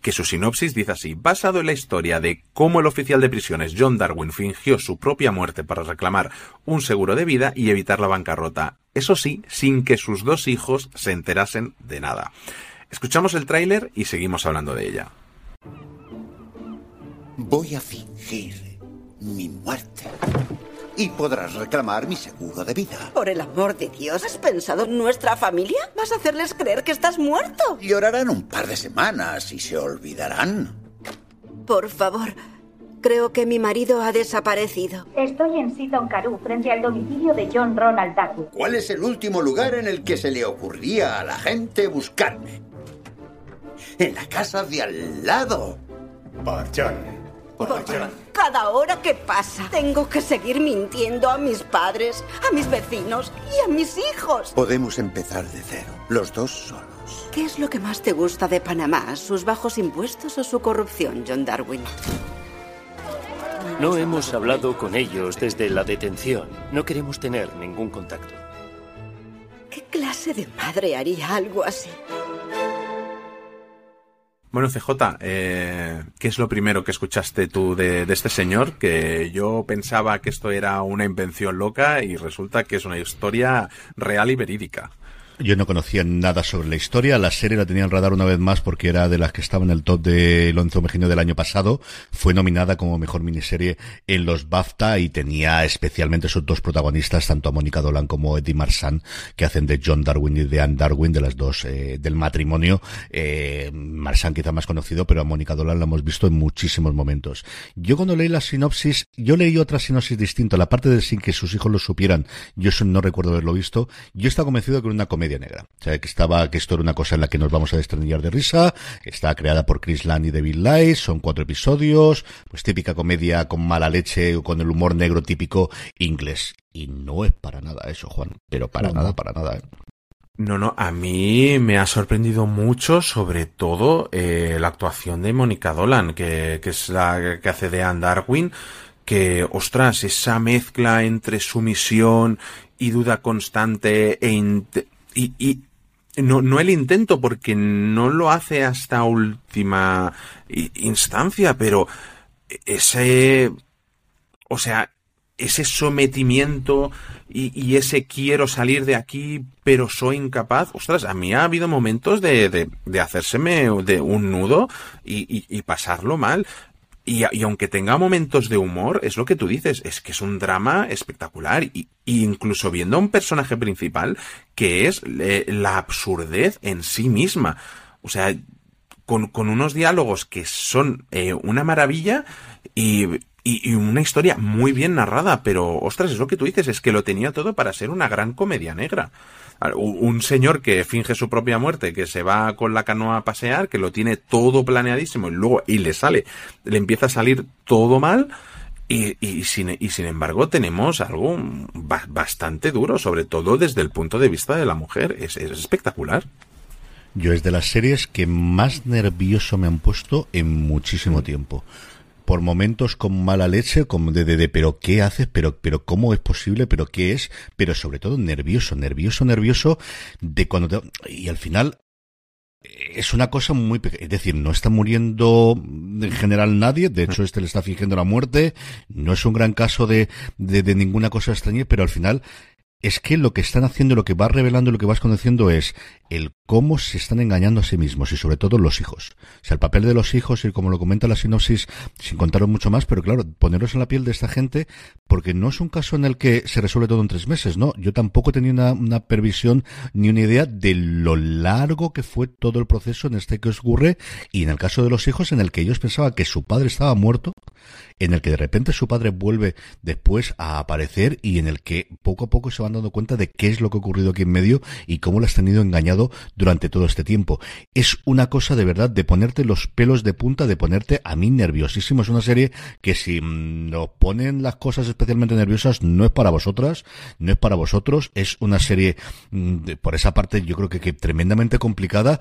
que su sinopsis dice así, basado en la historia de cómo el oficial de prisiones John Darwin fingió su propia muerte para reclamar un seguro de vida y evitar la bancarrota, eso sí, sin que sus dos hijos se enterasen de nada. Escuchamos el tráiler y seguimos hablando de ella. Voy a fingir mi muerte. Y podrás reclamar mi seguro de vida. Por el amor de Dios, ¿has pensado en nuestra familia? ¿Vas a hacerles creer que estás muerto? Llorarán un par de semanas y se olvidarán. Por favor, creo que mi marido ha desaparecido. Estoy en Seaton Carew, frente al domicilio de John Ronald Darwin. ¿Cuál es el último lugar en el que se le ocurría a la gente buscarme? En la casa de al lado. Por John. Cada hora que pasa, tengo que seguir mintiendo a mis padres, a mis vecinos y a mis hijos. Podemos empezar de cero, los dos solos. ¿Qué es lo que más te gusta de Panamá? ¿Sus bajos impuestos o su corrupción, John Darwin? No hemos hablado con ellos desde la detención. No queremos tener ningún contacto. ¿Qué clase de madre haría algo así? Bueno, CJ, eh, ¿qué es lo primero que escuchaste tú de, de, este señor? Que yo pensaba que esto era una invención loca y resulta que es una historia real y verídica. Yo no conocía nada sobre la historia. La serie la tenía en radar una vez más porque era de las que estaba en el top de Lonzo Mejino del año pasado. Fue nominada como mejor miniserie en los BAFTA y tenía especialmente sus dos protagonistas, tanto a Mónica Dolan como Eddie Marsan, que hacen de John Darwin y de Anne Darwin, de las dos eh, del matrimonio. Eh, Marsan quizá más conocido, pero a Mónica Dolan la hemos visto en muchísimos momentos. Yo cuando leí la sinopsis, yo leí otra sinopsis distinta. La parte de sin que sus hijos lo supieran, yo eso no recuerdo haberlo visto. Yo estaba convencido que era una comedia negra. O sea, que estaba, que esto era una cosa en la que nos vamos a destrenillar de risa. Está creada por Chris Land y David Light. Son cuatro episodios. Pues típica comedia con mala leche o con el humor negro típico inglés. Y no es para nada eso, Juan. Pero para no, nada, para nada. ¿eh? No, no, a mí me ha sorprendido mucho, sobre todo, eh, la actuación de Mónica Dolan, que, que es la que hace de Anne Darwin que, ostras, esa mezcla entre sumisión y duda constante e y, y no, no el intento, porque no lo hace hasta última instancia, pero ese, o sea, ese sometimiento y, y, ese quiero salir de aquí, pero soy incapaz. Ostras, a mí ha habido momentos de, de, de hacérseme de un nudo y, y, y pasarlo mal. Y, y, aunque tenga momentos de humor, es lo que tú dices, es que es un drama espectacular. Y, incluso viendo a un personaje principal que es la absurdez en sí misma. O sea, con, con unos diálogos que son eh, una maravilla y, y, una historia muy bien narrada, pero ostras, es lo que tú dices, es que lo tenía todo para ser una gran comedia negra un señor que finge su propia muerte, que se va con la canoa a pasear, que lo tiene todo planeadísimo y luego y le sale, le empieza a salir todo mal. Y, y, sin, y sin embargo tenemos algo bastante duro, sobre todo desde el punto de vista de la mujer. Es, es espectacular. Yo es de las series que más nervioso me han puesto en muchísimo tiempo por momentos con mala leche, como de, de, de, pero ¿qué haces? Pero, pero ¿cómo es posible? Pero ¿qué es? Pero sobre todo nervioso, nervioso, nervioso de cuando te, y al final es una cosa muy pequeña, es decir, no está muriendo en general nadie, de hecho este le está fingiendo la muerte, no es un gran caso de, de, de ninguna cosa extraña, pero al final es que lo que están haciendo, lo que va revelando, lo que vas conociendo es el cómo se están engañando a sí mismos y sobre todo los hijos. O sea, el papel de los hijos y como lo comenta la sinopsis, sin contaros mucho más, pero claro, poneros en la piel de esta gente, porque no es un caso en el que se resuelve todo en tres meses, ¿no? Yo tampoco tenía una, una previsión ni una idea de lo largo que fue todo el proceso en este que ocurre y en el caso de los hijos en el que ellos pensaban que su padre estaba muerto en el que de repente su padre vuelve después a aparecer y en el que poco a poco se van dando cuenta de qué es lo que ha ocurrido aquí en medio y cómo lo has tenido engañado durante todo este tiempo. Es una cosa de verdad de ponerte los pelos de punta, de ponerte a mí nerviosísimo. Es una serie que si mm, nos ponen las cosas especialmente nerviosas no es para vosotras, no es para vosotros. Es una serie, mm, por esa parte, yo creo que, que tremendamente complicada.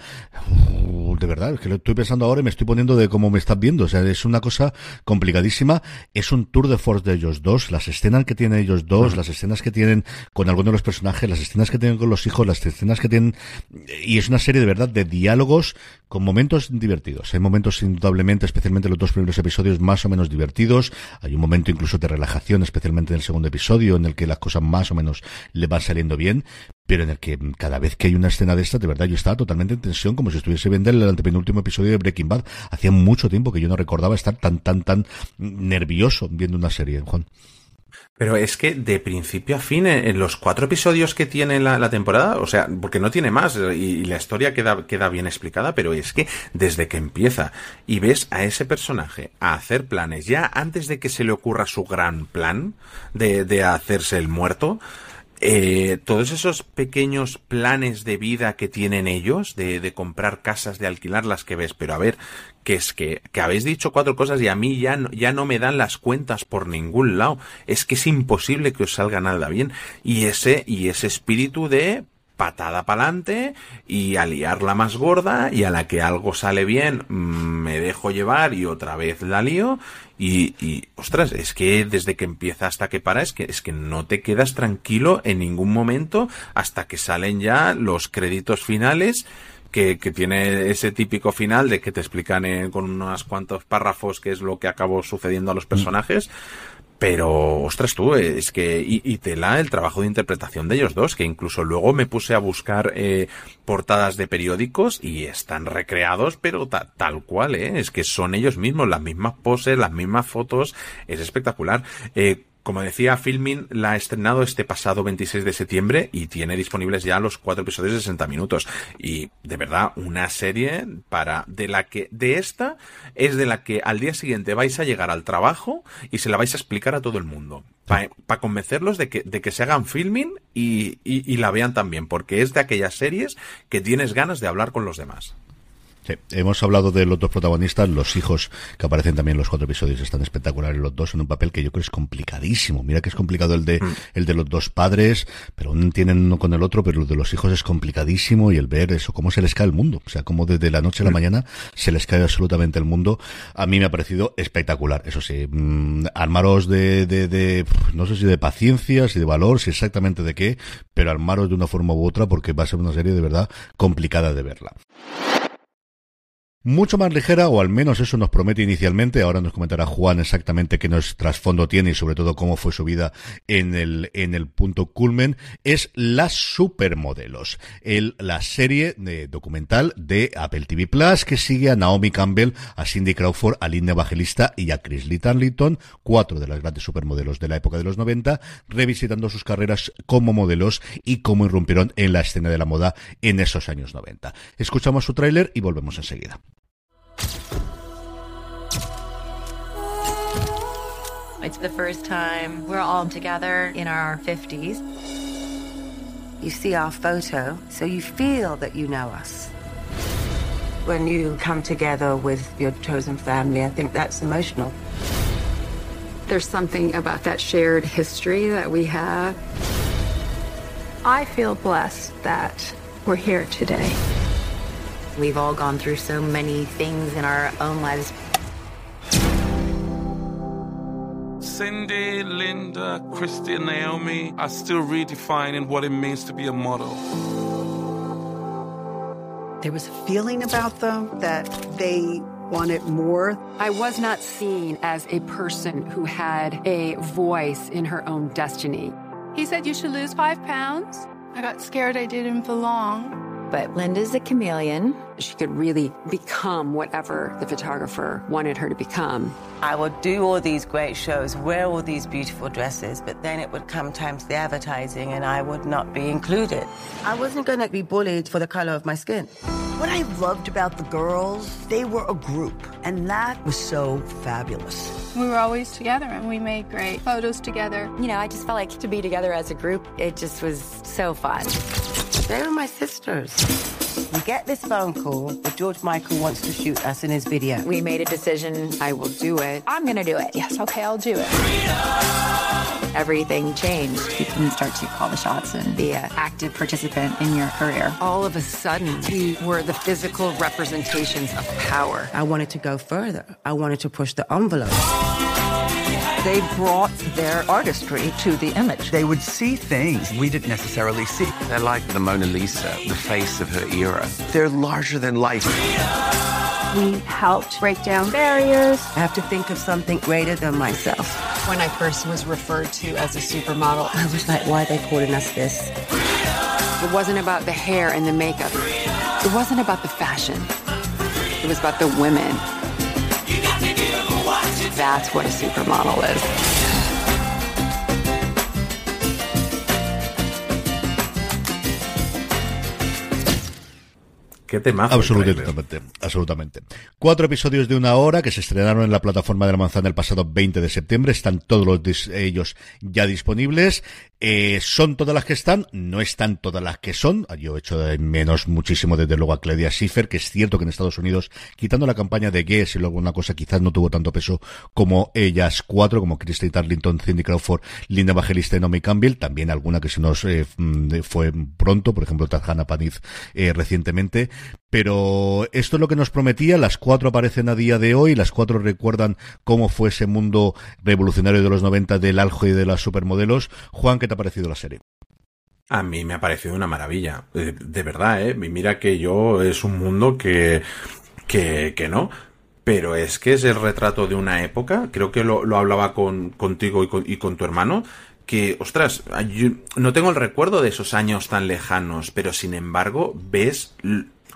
de verdad, es que lo estoy pensando ahora y me estoy poniendo de cómo me estás viendo. O sea, es una cosa complicadísima es un tour de force de ellos dos, las escenas que tienen ellos dos, las escenas que tienen con algunos de los personajes, las escenas que tienen con los hijos, las escenas que tienen, y es una serie de verdad de diálogos con momentos divertidos. Hay momentos indudablemente, especialmente los dos primeros episodios, más o menos divertidos. Hay un momento incluso de relajación, especialmente en el segundo episodio, en el que las cosas más o menos le van saliendo bien pero en el que cada vez que hay una escena de esta, de verdad yo estaba totalmente en tensión, como si estuviese viendo el antepenúltimo episodio de Breaking Bad. Hacía mucho tiempo que yo no recordaba estar tan, tan, tan nervioso viendo una serie, Juan. Pero es que de principio a fin, en los cuatro episodios que tiene la, temporada, o sea, porque no tiene más, y, la historia queda, queda bien explicada, pero es que desde que empieza y ves a ese personaje a hacer planes, ya antes de que se le ocurra su gran plan de, de hacerse el muerto, eh, todos esos pequeños planes de vida que tienen ellos, de, de, comprar casas, de alquilar las que ves, pero a ver, que es que, que habéis dicho cuatro cosas y a mí ya no, ya no me dan las cuentas por ningún lado. Es que es imposible que os salga nada bien. Y ese, y ese espíritu de patada pa'lante y a liarla más gorda y a la que algo sale bien mm, me dejo llevar y otra vez la lío y, y, ostras, es que desde que empieza hasta que para es que es que no te quedas tranquilo en ningún momento hasta que salen ya los créditos finales que, que, tiene ese típico final de que te explican con unos cuantos párrafos qué es lo que acabó sucediendo a los personajes. Pero, ostras tú, es que, y, y tela el trabajo de interpretación de ellos dos, que incluso luego me puse a buscar eh, portadas de periódicos y están recreados, pero tal cual, ¿eh? Es que son ellos mismos, las mismas poses, las mismas fotos, es espectacular. Eh, como decía, Filmin la ha estrenado este pasado 26 de septiembre y tiene disponibles ya los cuatro episodios de 60 minutos. Y de verdad, una serie para, de la que, de esta, es de la que al día siguiente vais a llegar al trabajo y se la vais a explicar a todo el mundo. Para convencerlos de que, de que se hagan filming y, y la vean también, porque es de aquellas series que tienes ganas de hablar con los demás hemos hablado de los dos protagonistas, los hijos que aparecen también en los cuatro episodios están espectaculares los dos en un papel que yo creo es complicadísimo. Mira que es complicado el de mm. el de los dos padres, pero uno tienen uno con el otro, pero el de los hijos es complicadísimo y el ver eso cómo se les cae el mundo, o sea, cómo desde la noche a la mm. mañana se les cae absolutamente el mundo. A mí me ha parecido espectacular, eso sí, mm, armaros de, de, de no sé si de paciencia, si de valor, si exactamente de qué, pero armaros de una forma u otra porque va a ser una serie de verdad complicada de verla mucho más ligera, o al menos eso nos promete inicialmente. Ahora nos comentará Juan exactamente qué nos trasfondo tiene y sobre todo cómo fue su vida en el, en el punto culmen. Es Las Supermodelos, el, la serie de documental de Apple TV Plus que sigue a Naomi Campbell, a Cindy Crawford, a Linda Evangelista y a Chris Lee cuatro de las grandes supermodelos de la época de los 90, revisitando sus carreras como modelos y cómo irrumpieron en la escena de la moda en esos años 90. Escuchamos su tráiler y volvemos enseguida. It's the first time we're all together in our 50s. You see our photo, so you feel that you know us. When you come together with your chosen family, I think that's emotional. There's something about that shared history that we have. I feel blessed that we're here today. We've all gone through so many things in our own lives. Cindy, Linda, Christy, and Naomi are still redefining what it means to be a model. There was a feeling about them that they wanted more. I was not seen as a person who had a voice in her own destiny. He said you should lose five pounds. I got scared I didn't belong. But Linda's a chameleon. She could really become whatever the photographer wanted her to become. I would do all these great shows, wear all these beautiful dresses, but then it would come time to the advertising and I would not be included. I wasn't going to be bullied for the color of my skin. What I loved about the girls, they were a group, and that was so fabulous. We were always together and we made great photos together. You know, I just felt like to be together as a group, it just was so fun. They were my sisters. We get this phone call that George Michael wants to shoot us in his video. We made a decision. I will do it. I'm going to do it. Yes, okay, I'll do it. Everything changed. You can start to call the shots and be an active participant in your career. All of a sudden, we were the physical representations of power. I wanted to go further. I wanted to push the envelope. They brought their artistry to the image. They would see things we didn't necessarily see. They're like the Mona Lisa, the face of her era. They're larger than life. We helped break down barriers. I have to think of something greater than myself. When I first was referred to as a supermodel, I was like, why are they calling us this? It wasn't about the hair and the makeup. It wasn't about the fashion. It was about the women. That's what a supermodel is. Qué temazo. Absolutamente, absolutamente. Cuatro episodios de una hora que se estrenaron en la plataforma de la manzana el pasado 20 de septiembre. Están todos los ellos ya disponibles. Eh, son todas las que están, no están todas las que son. Yo he hecho de menos muchísimo desde luego a Claudia Schiffer, que es cierto que en Estados Unidos, quitando la campaña de Guess y luego una cosa quizás no tuvo tanto peso como ellas cuatro, como Christy Tarlington, Cindy Crawford, Linda Evangelista y Naomi Campbell, también alguna que se nos eh, fue pronto, por ejemplo Tajana Paniz eh, recientemente, pero esto es lo que nos prometía, las cuatro aparecen a día de hoy, las cuatro recuerdan cómo fue ese mundo revolucionario de los 90 del aljo y de las supermodelos. Juan, ¿qué te ha parecido la serie? A mí me ha parecido una maravilla, de, de verdad, ¿eh? Mira que yo es un mundo que, que, que no, pero es que es el retrato de una época, creo que lo, lo hablaba con, contigo y con, y con tu hermano, que, ostras, yo no tengo el recuerdo de esos años tan lejanos, pero sin embargo ves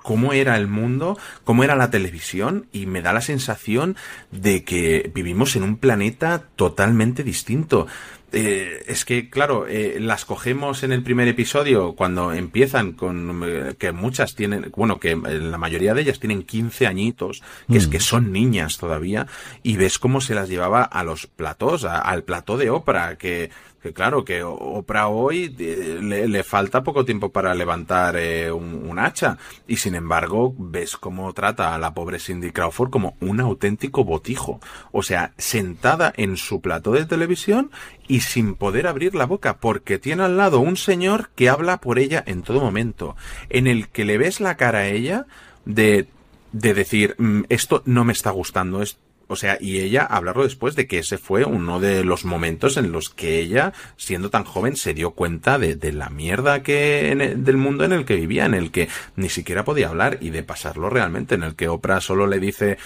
cómo era el mundo, cómo era la televisión y me da la sensación de que vivimos en un planeta totalmente distinto. Eh, es que, claro, eh, las cogemos en el primer episodio cuando empiezan con eh, que muchas tienen, bueno, que la mayoría de ellas tienen 15 añitos, que mm. es que son niñas todavía, y ves cómo se las llevaba a los platos, a, al plató de ópera, que que claro, que Oprah hoy eh, le, le, falta poco tiempo para levantar eh, un, hacha y sin embargo ves cómo trata a la pobre Cindy Crawford como un auténtico botijo. O sea, sentada en su plato de televisión y sin poder abrir la boca porque tiene al lado un señor que habla por ella en todo momento, en el que le ves la cara a ella de de decir, mmm, esto no me está gustando, o sea, y ella hablarlo después de que ese fue uno de los momentos en los que ella, siendo tan joven, se dio cuenta de, de la mierda que el, del mundo en el que vivía, en el que ni siquiera podía hablar y de pasarlo realmente, en el que Oprah solo le dice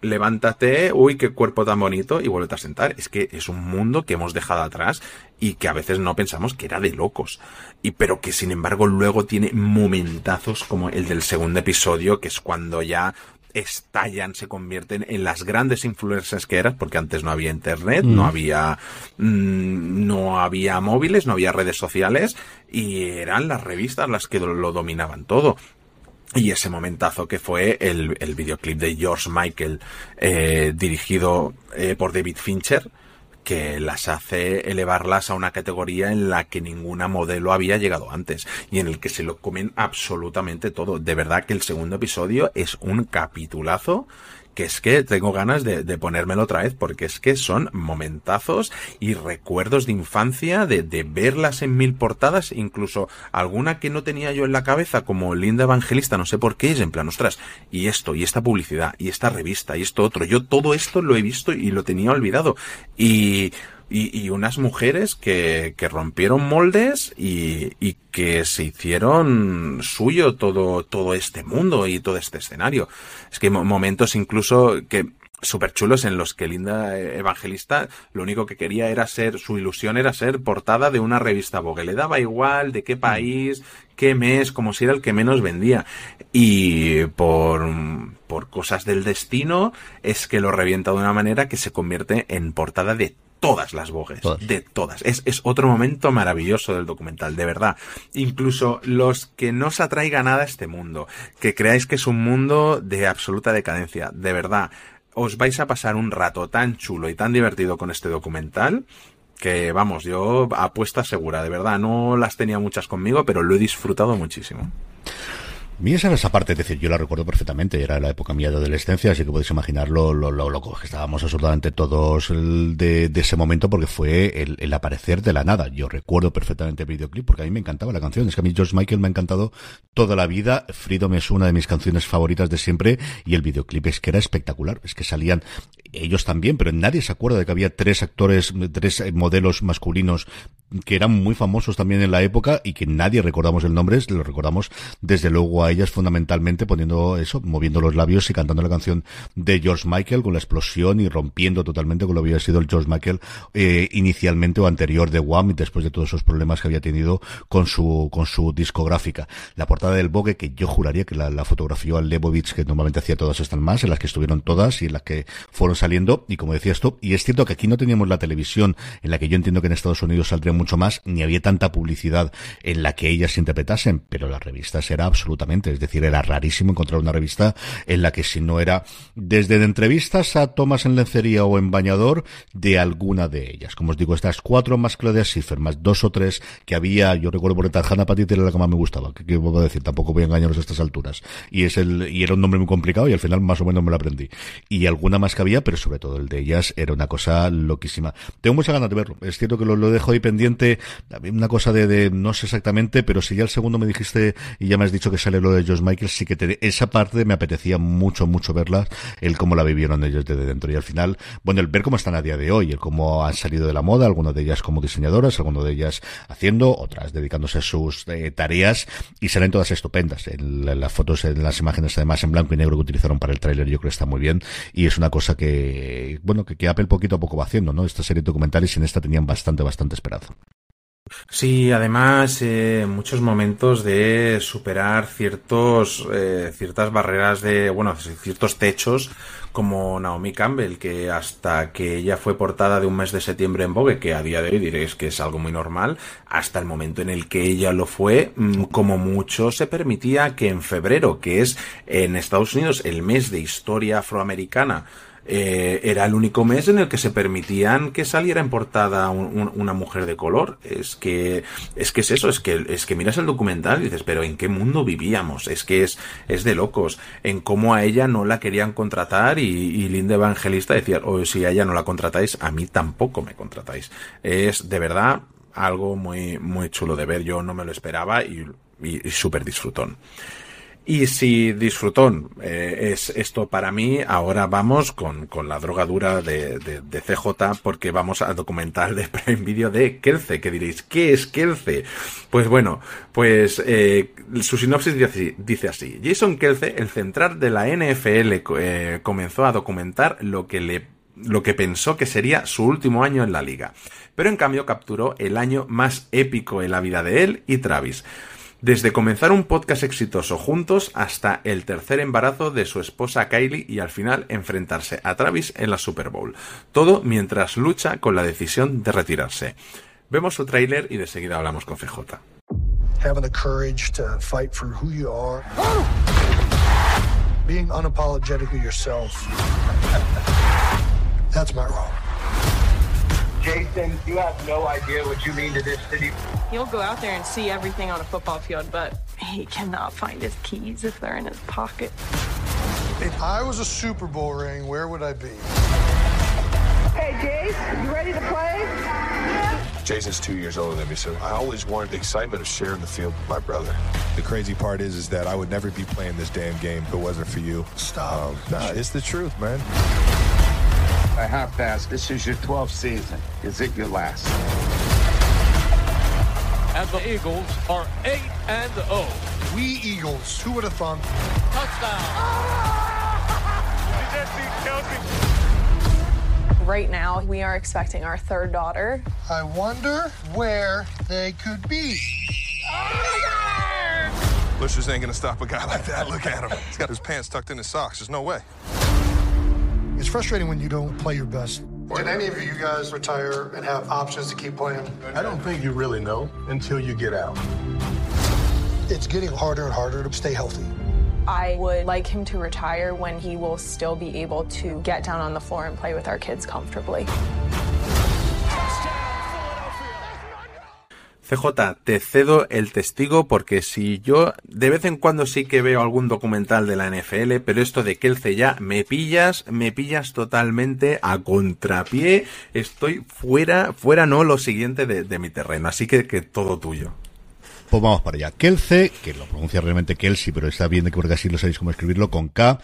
levántate, uy, qué cuerpo tan bonito y vuelve a sentar. Es que es un mundo que hemos dejado atrás y que a veces no pensamos que era de locos. Y pero que sin embargo luego tiene momentazos como el del segundo episodio, que es cuando ya estallan, se convierten en las grandes influencers que eran, porque antes no había internet, mm. no había, mmm, no había móviles, no había redes sociales, y eran las revistas las que lo dominaban todo. Y ese momentazo que fue el, el videoclip de George Michael, eh, dirigido eh, por David Fincher, que las hace elevarlas a una categoría en la que ninguna modelo había llegado antes y en el que se lo comen absolutamente todo. De verdad que el segundo episodio es un capitulazo que es que tengo ganas de, de, ponérmelo otra vez porque es que son momentazos y recuerdos de infancia, de, de, verlas en mil portadas, incluso alguna que no tenía yo en la cabeza como Linda Evangelista, no sé por qué, es en plan, ostras, y esto, y esta publicidad, y esta revista, y esto otro, yo todo esto lo he visto y lo tenía olvidado. Y y, y, unas mujeres que, que rompieron moldes y, y, que se hicieron suyo todo, todo este mundo y todo este escenario. Es que momentos incluso que súper chulos en los que Linda Evangelista lo único que quería era ser, su ilusión era ser portada de una revista Vogue. Le daba igual de qué país, qué mes, como si era el que menos vendía. Y por, por cosas del destino es que lo revienta de una manera que se convierte en portada de todas las Vogues, de todas. Es, es otro momento maravilloso del documental, de verdad. Incluso los que no os atraiga nada a este mundo, que creáis que es un mundo de absoluta decadencia, de verdad os vais a pasar un rato tan chulo y tan divertido con este documental que vamos, yo apuesta segura, de verdad, no las tenía muchas conmigo, pero lo he disfrutado muchísimo. Mi esa parte, es decir, yo la recuerdo perfectamente, era la época mía de adolescencia, así que podéis imaginar lo, lo, loco que estábamos absolutamente todos de, ese momento, porque fue el, aparecer de la nada. Yo recuerdo perfectamente el videoclip, porque a mí me encantaba la canción, es que a mí George Michael me ha encantado toda la vida, Freedom es una de mis canciones favoritas de siempre, y el videoclip es que era espectacular, es que salían ellos también, pero nadie se acuerda de que había tres actores, tres modelos masculinos que eran muy famosos también en la época y que nadie recordamos el nombre, lo recordamos desde luego a ellas fundamentalmente poniendo eso, moviendo los labios y cantando la canción de George Michael con la explosión y rompiendo totalmente con lo que había sido el George Michael eh, inicialmente o anterior de Wham y después de todos esos problemas que había tenido con su con su discográfica. La portada del Vogue que yo juraría que la, la fotografió Lebovich que normalmente hacía todas estas más, en las que estuvieron todas y en las que fueron saliendo y como decías tú, y es cierto que aquí no teníamos la televisión en la que yo entiendo que en Estados Unidos saldría mucho más, ni había tanta publicidad en la que ellas interpretasen, pero las revistas era absolutamente, es decir, era rarísimo encontrar una revista en la que si no era desde de entrevistas a tomas en lencería o en bañador de alguna de ellas. Como os digo, estas cuatro más Claudia Schiffer, más dos o tres que había, yo recuerdo por Tarjana Patit era la que más me gustaba, que, puedo a decir, tampoco voy a engañaros a estas alturas. Y es el, y era un nombre muy complicado y al final más o menos me lo aprendí. Y alguna más que había, pero sobre todo el de ellas era una cosa loquísima. Tengo mucha ganas de verlo. Es cierto que lo, lo dejo ahí pendiente una cosa de, no sé exactamente, pero si ya el segundo me dijiste y ya me has dicho que sale lo de George Michael, sí que te, esa parte me apetecía mucho, mucho verla, el cómo la vivieron ellos desde dentro. Y al final, bueno, el ver cómo están a día de hoy, el cómo han salido de la moda, algunas de ellas como diseñadoras, algunas de ellas haciendo, otras dedicándose a sus eh, tareas y salen todas estupendas. En las fotos, en las imágenes además en blanco y negro que utilizaron para el tráiler yo creo que está muy bien y es una cosa que, bueno, que, que Apple poquito a poco va haciendo, ¿no? Esta serie de documentales y en esta tenían bastante, bastante esperanza. Sí, además, eh, muchos momentos de superar ciertos, eh, ciertas barreras de, bueno, ciertos techos, como Naomi Campbell, que hasta que ella fue portada de un mes de septiembre en Vogue, que a día de hoy diréis que es algo muy normal, hasta el momento en el que ella lo fue, mm, como mucho se permitía que en febrero, que es en Estados Unidos el mes de historia afroamericana, eh, era el único mes en el que se permitían que saliera en portada una mujer de color. Es que, es que es eso, es que, es que miras el documental y dices, pero ¿en qué mundo vivíamos? Es que es, es de locos. En cómo a ella no la querían contratar y, Linda Evangelista decía, o si a ella no la contratáis, a mí tampoco me contratáis. Es de verdad algo muy, muy chulo de ver. Yo no me lo esperaba y, y, y súper disfrutón. Y si disfrutón. Eh, es esto para mí, ahora vamos con, con la drogadura de, de, de, CJ porque vamos a documentar de Prime Video de Kelce, que diréis, ¿qué es Kelce? Pues bueno, pues eh, su sinopsis dice así, Jason Kelce, el central de la NFL, eh, comenzó a documentar lo que le lo que pensó que sería su último año en la liga, pero en cambio capturó el año más épico en la vida de él y Travis. Desde comenzar un podcast exitoso juntos hasta el tercer embarazo de su esposa Kylie y al final enfrentarse a Travis en la Super Bowl. Todo mientras lucha con la decisión de retirarse. Vemos su tráiler y de seguida hablamos con CJ. Having the courage to fight for who you are. Being unapologetically yourself. That's my role. Jason, you have no idea what you mean to this city. He'll go out there and see everything on a football field, but he cannot find his keys if they're in his pocket. If I was a Super Bowl ring, where would I be? Hey, Jace, you ready to play? Yeah. Jason's two years older than me, so I always wanted the excitement of sharing the field with my brother. The crazy part is, is that I would never be playing this damn game if it wasn't for you. Stop. Um, nah, it's the truth, man. I have to ask, this is your 12th season. Is it your last? And the Eagles are 8 and 0. We Eagles. Who would have thought? Touchdown. Right now, we are expecting our third daughter. I wonder where they could be. Bushers ain't gonna stop a guy like that. Look at him. He's got his pants tucked in his socks. There's no way. It's frustrating when you don't play your best. Did any of you guys retire and have options to keep playing? I don't think you really know until you get out. It's getting harder and harder to stay healthy. I would like him to retire when he will still be able to get down on the floor and play with our kids comfortably. CJ, te cedo el testigo porque si yo de vez en cuando sí que veo algún documental de la NFL, pero esto de Kelce ya me pillas, me pillas totalmente a contrapié, estoy fuera, fuera no lo siguiente de, de mi terreno, así que, que todo tuyo. Pues vamos para allá. Kelce, que lo pronuncia realmente Kelsey, pero está bien de que porque así lo sabéis cómo escribirlo con K.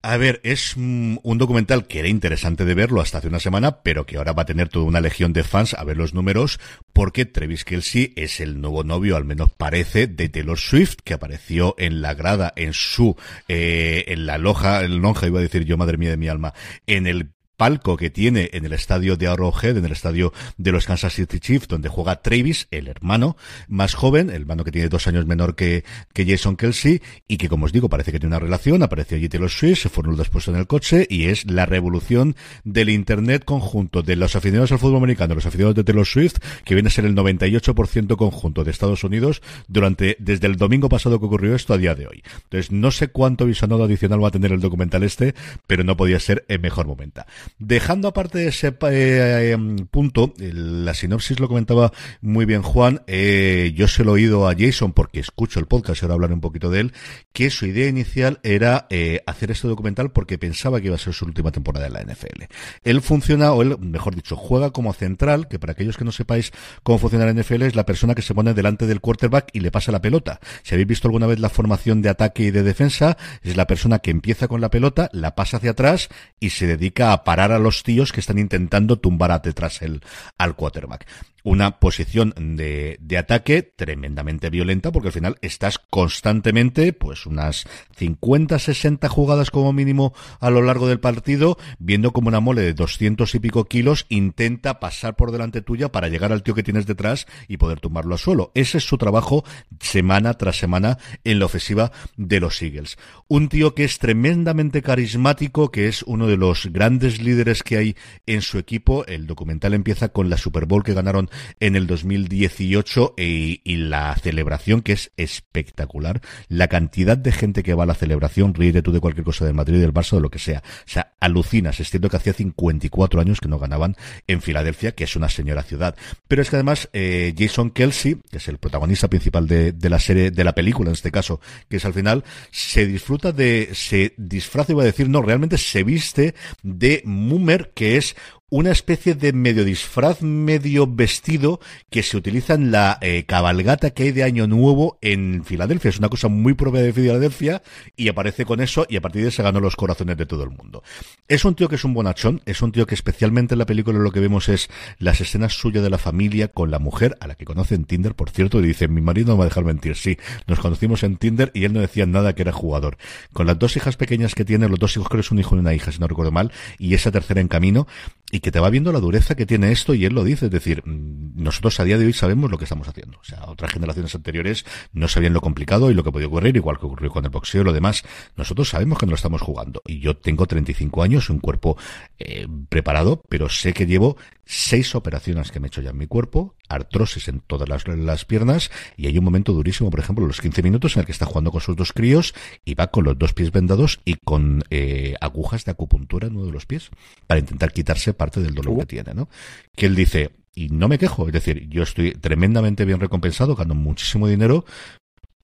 A ver, es mm, un documental que era interesante de verlo hasta hace una semana, pero que ahora va a tener toda una legión de fans a ver los números, porque Travis Kelsey es el nuevo novio, al menos parece, de Taylor Swift, que apareció en la grada, en su, eh, en la loja, el lonja, iba a decir yo, madre mía de mi alma, en el palco que tiene en el estadio de Arrowhead, en el estadio de los Kansas City Chiefs, donde juega Travis, el hermano más joven, el hermano que tiene dos años menor que, que Jason Kelsey, y que como os digo, parece que tiene una relación, apareció allí Taylor Swift, se fueron después en el coche, y es la revolución del Internet conjunto de los aficionados al fútbol americano, los aficionados de Taylor Swift, que viene a ser el 98% conjunto de Estados Unidos durante, desde el domingo pasado que ocurrió esto a día de hoy. Entonces, no sé cuánto visionado adicional va a tener el documental este, pero no podía ser en mejor momento. Dejando aparte ese eh, em, punto, la sinopsis lo comentaba muy bien Juan, eh, yo se lo he oído a Jason porque escucho el podcast y ahora hablaré un poquito de él, que su idea inicial era eh, hacer este documental porque pensaba que iba a ser su última temporada en la NFL. Él funciona, o él, mejor dicho, juega como central, que para aquellos que no sepáis cómo funciona la NFL, es la persona que se pone delante del quarterback y le pasa la pelota. Si habéis visto alguna vez la formación de ataque y de defensa, es la persona que empieza con la pelota, la pasa hacia atrás y se dedica a parar a los tíos que están intentando tumbar a detrás el, al quarterback una posición de, de, ataque tremendamente violenta porque al final estás constantemente pues unas 50, 60 jugadas como mínimo a lo largo del partido viendo como una mole de 200 y pico kilos intenta pasar por delante tuya para llegar al tío que tienes detrás y poder tumbarlo al suelo. Ese es su trabajo semana tras semana en la ofensiva de los Eagles. Un tío que es tremendamente carismático, que es uno de los grandes líderes que hay en su equipo. El documental empieza con la Super Bowl que ganaron en el 2018 y, la celebración que es espectacular. La cantidad de gente que va a la celebración, ríete tú de cualquier cosa del Madrid, del Barça, de lo que sea. O sea, alucinas. Es cierto que hacía 54 años que no ganaban en Filadelfia, que es una señora ciudad. Pero es que además eh, Jason Kelsey, que es el protagonista principal de, la serie, de la película en este caso, que es al final, se disfruta de, se disfraza, iba a decir, no, realmente se viste de Mummer, que es una especie de medio disfraz, medio vestido que se utiliza en la eh, cabalgata que hay de Año Nuevo en Filadelfia. Es una cosa muy propia de Filadelfia y aparece con eso y a partir de ahí se ganó los corazones de todo el mundo. Es un tío que es un bonachón, es un tío que especialmente en la película lo que vemos es las escenas suyas de la familia con la mujer, a la que conoce en Tinder, por cierto, y dice, mi marido no me va a dejar mentir, sí, nos conocimos en Tinder y él no decía nada que era jugador. Con las dos hijas pequeñas que tiene, los dos hijos creo que es un hijo y una hija, si no recuerdo mal, y esa tercera en camino, y que te va viendo la dureza que tiene esto y él lo dice, es decir, mm, nosotros a día de hoy sabemos lo que estamos haciendo. O sea, otras generaciones anteriores no sabían lo complicado y lo que podía ocurrir, igual que ocurrió con el boxeo y lo demás. Nosotros sabemos que no lo estamos jugando. Y yo tengo 35 años, un cuerpo eh, preparado, pero sé que llevo seis operaciones que me he hecho ya en mi cuerpo, artrosis en todas las, las, piernas, y hay un momento durísimo, por ejemplo, los 15 minutos en el que está jugando con sus dos críos y va con los dos pies vendados y con eh, agujas de acupuntura en uno de los pies para intentar quitarse parte del dolor uh. que tiene, ¿no? Que él dice, y no me quejo, es decir, yo estoy tremendamente bien recompensado, gano muchísimo dinero,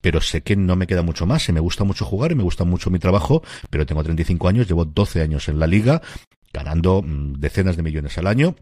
pero sé que no me queda mucho más. Se me gusta mucho jugar y me gusta mucho mi trabajo, pero tengo 35 años, llevo 12 años en la liga, ganando mm, decenas de millones al año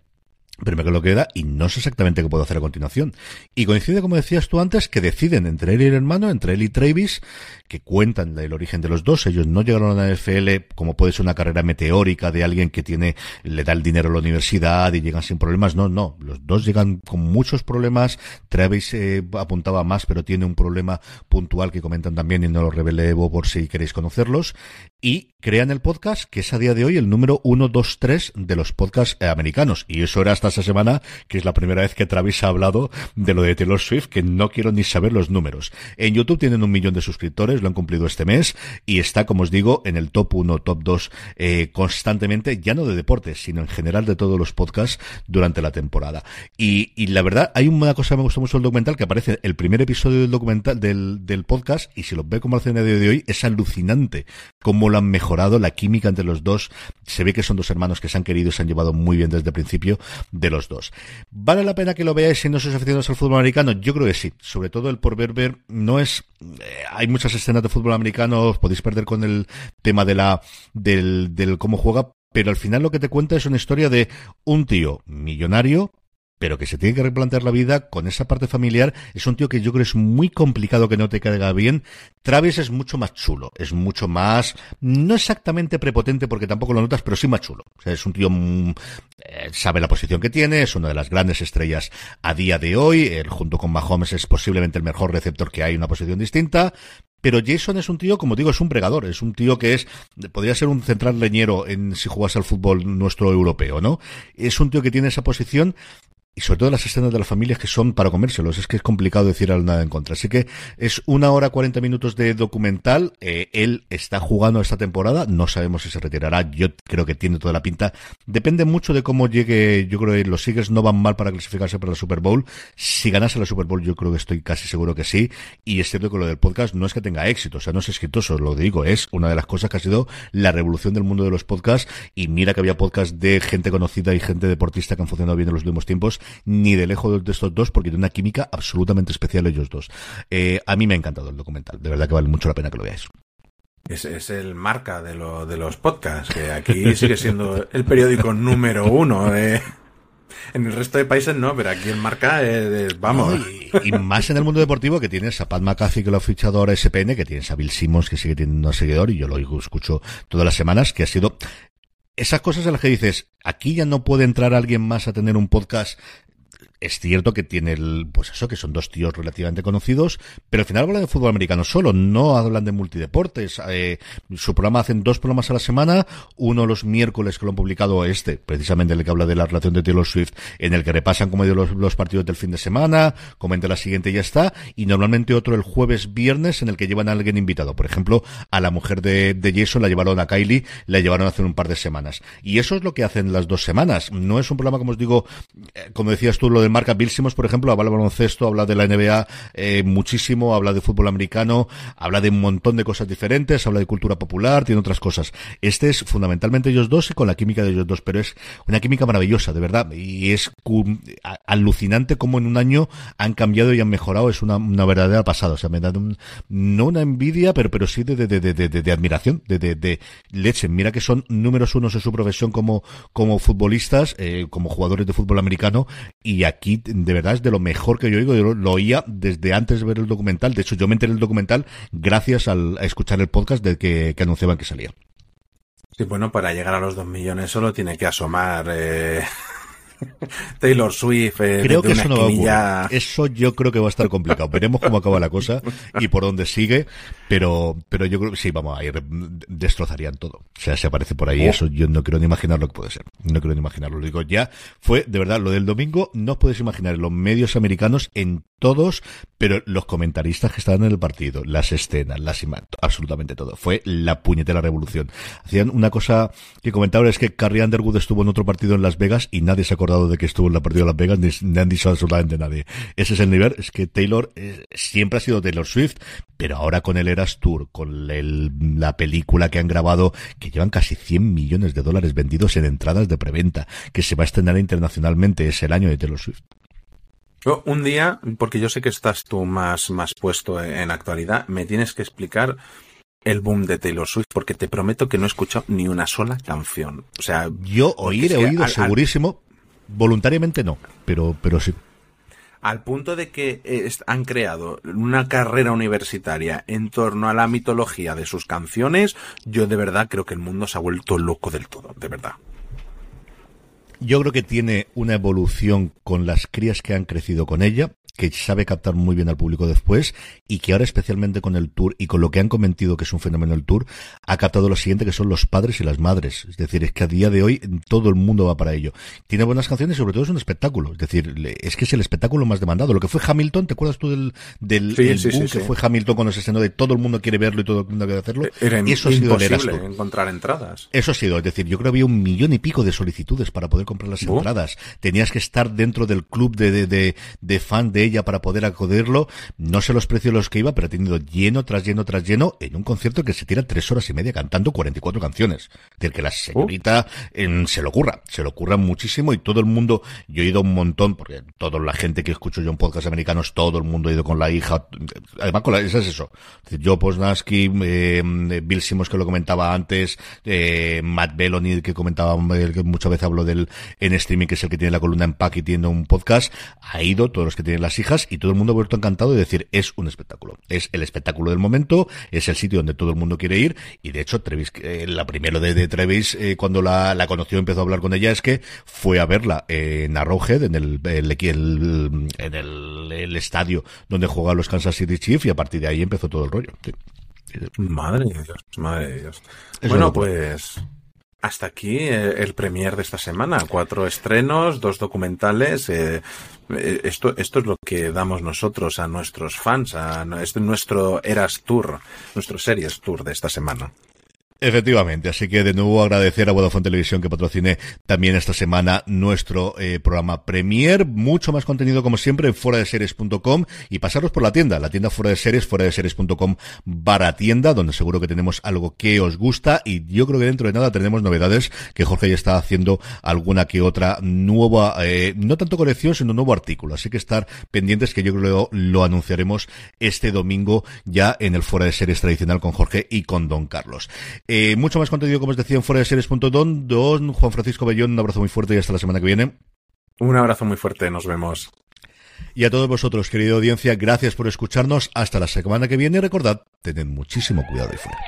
me quedo lo que queda y no sé exactamente qué puedo hacer a continuación. Y coincide, como decías tú antes, que deciden entre él y el hermano, entre él y Travis, que cuentan el origen de los dos. Ellos no llegaron a la NFL como puede ser una carrera meteórica de alguien que tiene, le da el dinero a la universidad y llegan sin problemas. No, no. Los dos llegan con muchos problemas. Travis eh, apuntaba más, pero tiene un problema puntual que comentan también y no lo revelé por si queréis conocerlos. Y crean el podcast que es a día de hoy el número 1, 2, 3 de los podcasts eh, americanos. Y eso era hasta esa semana, que es la primera vez que Travis ha hablado de lo de Taylor Swift, que no quiero ni saber los números. En YouTube tienen un millón de suscriptores, lo han cumplido este mes, y está, como os digo, en el top 1, top 2 eh, constantemente, ya no de deportes, sino en general de todos los podcasts durante la temporada. Y, y la verdad, hay una cosa que me gustó mucho el documental, que aparece el primer episodio del documental, del, del podcast, y si lo ve como hace a día de hoy, es alucinante cómo lo han mejorado, la química entre los dos. Se ve que son dos hermanos que se han querido y se han llevado muy bien desde el principio de los dos. ¿Vale la pena que lo veáis si no sois aficionados al fútbol americano? Yo creo que sí. Sobre todo el por ver, ver, no es, eh, hay muchas escenas de fútbol americano, os podéis perder con el tema de la, del, del cómo juega, pero al final lo que te cuenta es una historia de un tío millonario, pero que se tiene que replantear la vida con esa parte familiar. Es un tío que yo creo es muy complicado que no te caiga bien. Travis es mucho más chulo, es mucho más, no exactamente prepotente porque tampoco lo notas, pero sí más chulo. O sea, es un tío, mm, eh, sabe la posición que tiene, es una de las grandes estrellas a día de hoy. Él junto con Mahomes es posiblemente el mejor receptor que hay una posición distinta. Pero Jason es un tío, como digo, es un bregador, es un tío que es, podría ser un central leñero en si jugase al fútbol nuestro europeo, ¿no? Es un tío que tiene esa posición y sobre todo las escenas de las familias que son para comérselos. Es que es complicado decir nada en contra. Así que es una hora cuarenta minutos de documental. Eh, él está jugando esta temporada. No sabemos si se retirará. Yo creo que tiene toda la pinta. Depende mucho de cómo llegue. Yo creo que los Eagles no van mal para clasificarse para la Super Bowl. Si ganase la Super Bowl, yo creo que estoy casi seguro que sí. Y es cierto que lo del podcast no es que tenga éxito. O sea, no es exitoso. Lo digo, es una de las cosas que ha sido la revolución del mundo de los podcasts. Y mira que había podcasts de gente conocida y gente deportista que han funcionado bien en los últimos tiempos ni de lejos de estos dos, porque tiene una química absolutamente especial ellos dos. Eh, a mí me ha encantado el documental, de verdad que vale mucho la pena que lo veáis. Es, es el marca de, lo, de los podcasts, que aquí sigue siendo el periódico número uno. Eh. En el resto de países no, pero aquí el marca es, vamos. y, más en el mundo deportivo que tienes a Pat McAfee que lo ha fichado ahora SPN, que tienes a Bill Simmons que sigue teniendo un seguidor y yo lo escucho todas las semanas, que ha sido esas cosas en las que dices, aquí ya no puede entrar alguien más a tener un podcast es cierto que tiene el, pues eso, que son dos tíos relativamente conocidos, pero al final hablan de fútbol americano solo, no hablan de multideportes. Eh, su programa hacen dos programas a la semana, uno los miércoles que lo han publicado este, precisamente el que habla de la relación de Taylor Swift, en el que repasan como los, los partidos del fin de semana, comenta la siguiente y ya está, y normalmente otro el jueves, viernes, en el que llevan a alguien invitado. Por ejemplo, a la mujer de, de Jason la llevaron a Kylie, la llevaron hace un par de semanas. Y eso es lo que hacen las dos semanas. No es un programa, como os digo, eh, como decías tú, lo de marca Bill Simmons, por ejemplo, habla de baloncesto, habla de la NBA eh, muchísimo, habla de fútbol americano, habla de un montón de cosas diferentes, habla de cultura popular, tiene otras cosas. Este es fundamentalmente ellos dos y con la química de ellos dos, pero es una química maravillosa, de verdad, y es alucinante cómo en un año han cambiado y han mejorado, es una, una verdadera pasada, o sea, me da un, no una envidia, pero, pero sí de, de, de, de, de admiración, de, de, de leche. Mira que son números unos en su profesión como, como futbolistas, eh, como jugadores de fútbol americano, y aquí de verdad es de lo mejor que yo oigo. Yo lo, oía desde antes de ver el documental. De hecho, yo me enteré del documental gracias al, a escuchar el podcast de que, que anunciaban que salía. Sí, bueno, para llegar a los dos millones solo tiene que asomar eh, Taylor Swift. Eh, creo que eso no va a Eso yo creo que va a estar complicado. Veremos cómo acaba la cosa y por dónde sigue. Pero, pero yo creo que sí, vamos a ir, destrozarían todo. O sea, se aparece por ahí oh. eso, yo no quiero ni imaginar lo que puede ser. No quiero ni imaginarlo. Lo digo, ya fue, de verdad, lo del domingo, no os podéis imaginar, los medios americanos en todos, pero los comentaristas que estaban en el partido, las escenas, las imágenes, absolutamente todo. Fue la puñetera revolución. Hacían una cosa que comentaban es que Carrie Underwood estuvo en otro partido en Las Vegas y nadie se ha acordado de que estuvo en la partida de Las Vegas, ni, han dicho absolutamente nadie. Ese es el nivel, es que Taylor eh, siempre ha sido Taylor Swift, pero ahora con el Eras Tour, con la película que han grabado, que llevan casi 100 millones de dólares vendidos en entradas de preventa, que se va a estrenar internacionalmente, es el año de Taylor Swift. Un día, porque yo sé que estás tú más, más puesto en actualidad, me tienes que explicar el boom de Taylor Swift, porque te prometo que no he escuchado ni una sola canción. O sea, yo oír he oído segurísimo, voluntariamente no, pero, pero sí. Al punto de que han creado una carrera universitaria en torno a la mitología de sus canciones, yo de verdad creo que el mundo se ha vuelto loco del todo, de verdad. Yo creo que tiene una evolución con las crías que han crecido con ella que sabe captar muy bien al público después y que ahora especialmente con el tour y con lo que han comentado que es un fenómeno el tour, ha captado lo siguiente que son los padres y las madres. Es decir, es que a día de hoy todo el mundo va para ello. Tiene buenas canciones y sobre todo es un espectáculo. Es decir, es que es el espectáculo más demandado. Lo que fue Hamilton, ¿te acuerdas tú del, del que fue Hamilton cuando se estrenó de todo el mundo quiere verlo y todo el mundo quiere hacerlo? Era Eso ha sido imposible encontrar entradas. Eso ha sido, es decir, yo creo que había un millón y pico de solicitudes para poder comprar las entradas. Tenías que estar dentro del club de, de, de, fan de ella para poder acudirlo. No sé los precios los que iba, pero ha tenido lleno tras lleno tras lleno en un concierto que se tira tres horas y media cantando 44 canciones. Es decir, que la señorita se lo ocurra, se lo ocurra muchísimo y todo el mundo, yo he ido un montón, porque toda la gente que escucho yo en podcast americanos, todo el mundo ha ido con la hija, además con la, es eso. Yo Posnansky, eh, Bill Simmons que lo comentaba antes, eh, Matt Belloni que comentaba, que muchas veces hablo del en streaming, que es el que tiene la columna en Pack y tiene un podcast, ha ido todos los que tienen las hijas y todo el mundo ha vuelto encantado de decir, es un espectáculo. Es el espectáculo del momento, es el sitio donde todo el mundo quiere ir y de hecho Trevis, eh, la primero de, de Trevis, eh, cuando la, la conoció empezó a hablar con ella, es que fue a verla en Arrowhead, en el, el, en el, el, estadio donde juegan los Kansas City Chiefs y a partir de ahí empezó todo el rollo. Madre de Dios, madre de Dios. bueno, pues hasta aquí eh, el premier de esta semana. Cuatro estrenos, dos documentales. Eh, eh, esto, esto es lo que damos nosotros a nuestros fans. A, este es nuestro Eras Tour, nuestro Series Tour de esta semana. Efectivamente, así que de nuevo agradecer a Vodafone Televisión que patrocine también esta semana nuestro eh, programa Premier. Mucho más contenido como siempre en fuera de series.com y pasaros por la tienda, la tienda fuera de series, fuera de series.com barra tienda, donde seguro que tenemos algo que os gusta y yo creo que dentro de nada tenemos novedades que Jorge ya está haciendo alguna que otra nueva, eh, no tanto colección, sino nuevo artículo. Así que estar pendientes que yo creo que lo anunciaremos este domingo ya en el fuera de series tradicional con Jorge y con Don Carlos. Eh, mucho más contenido, como os decía, en fuera de series.don. Don Juan Francisco Bellón, un abrazo muy fuerte y hasta la semana que viene. Un abrazo muy fuerte, nos vemos. Y a todos vosotros, querida audiencia, gracias por escucharnos. Hasta la semana que viene. Recordad, tened muchísimo cuidado y fuera.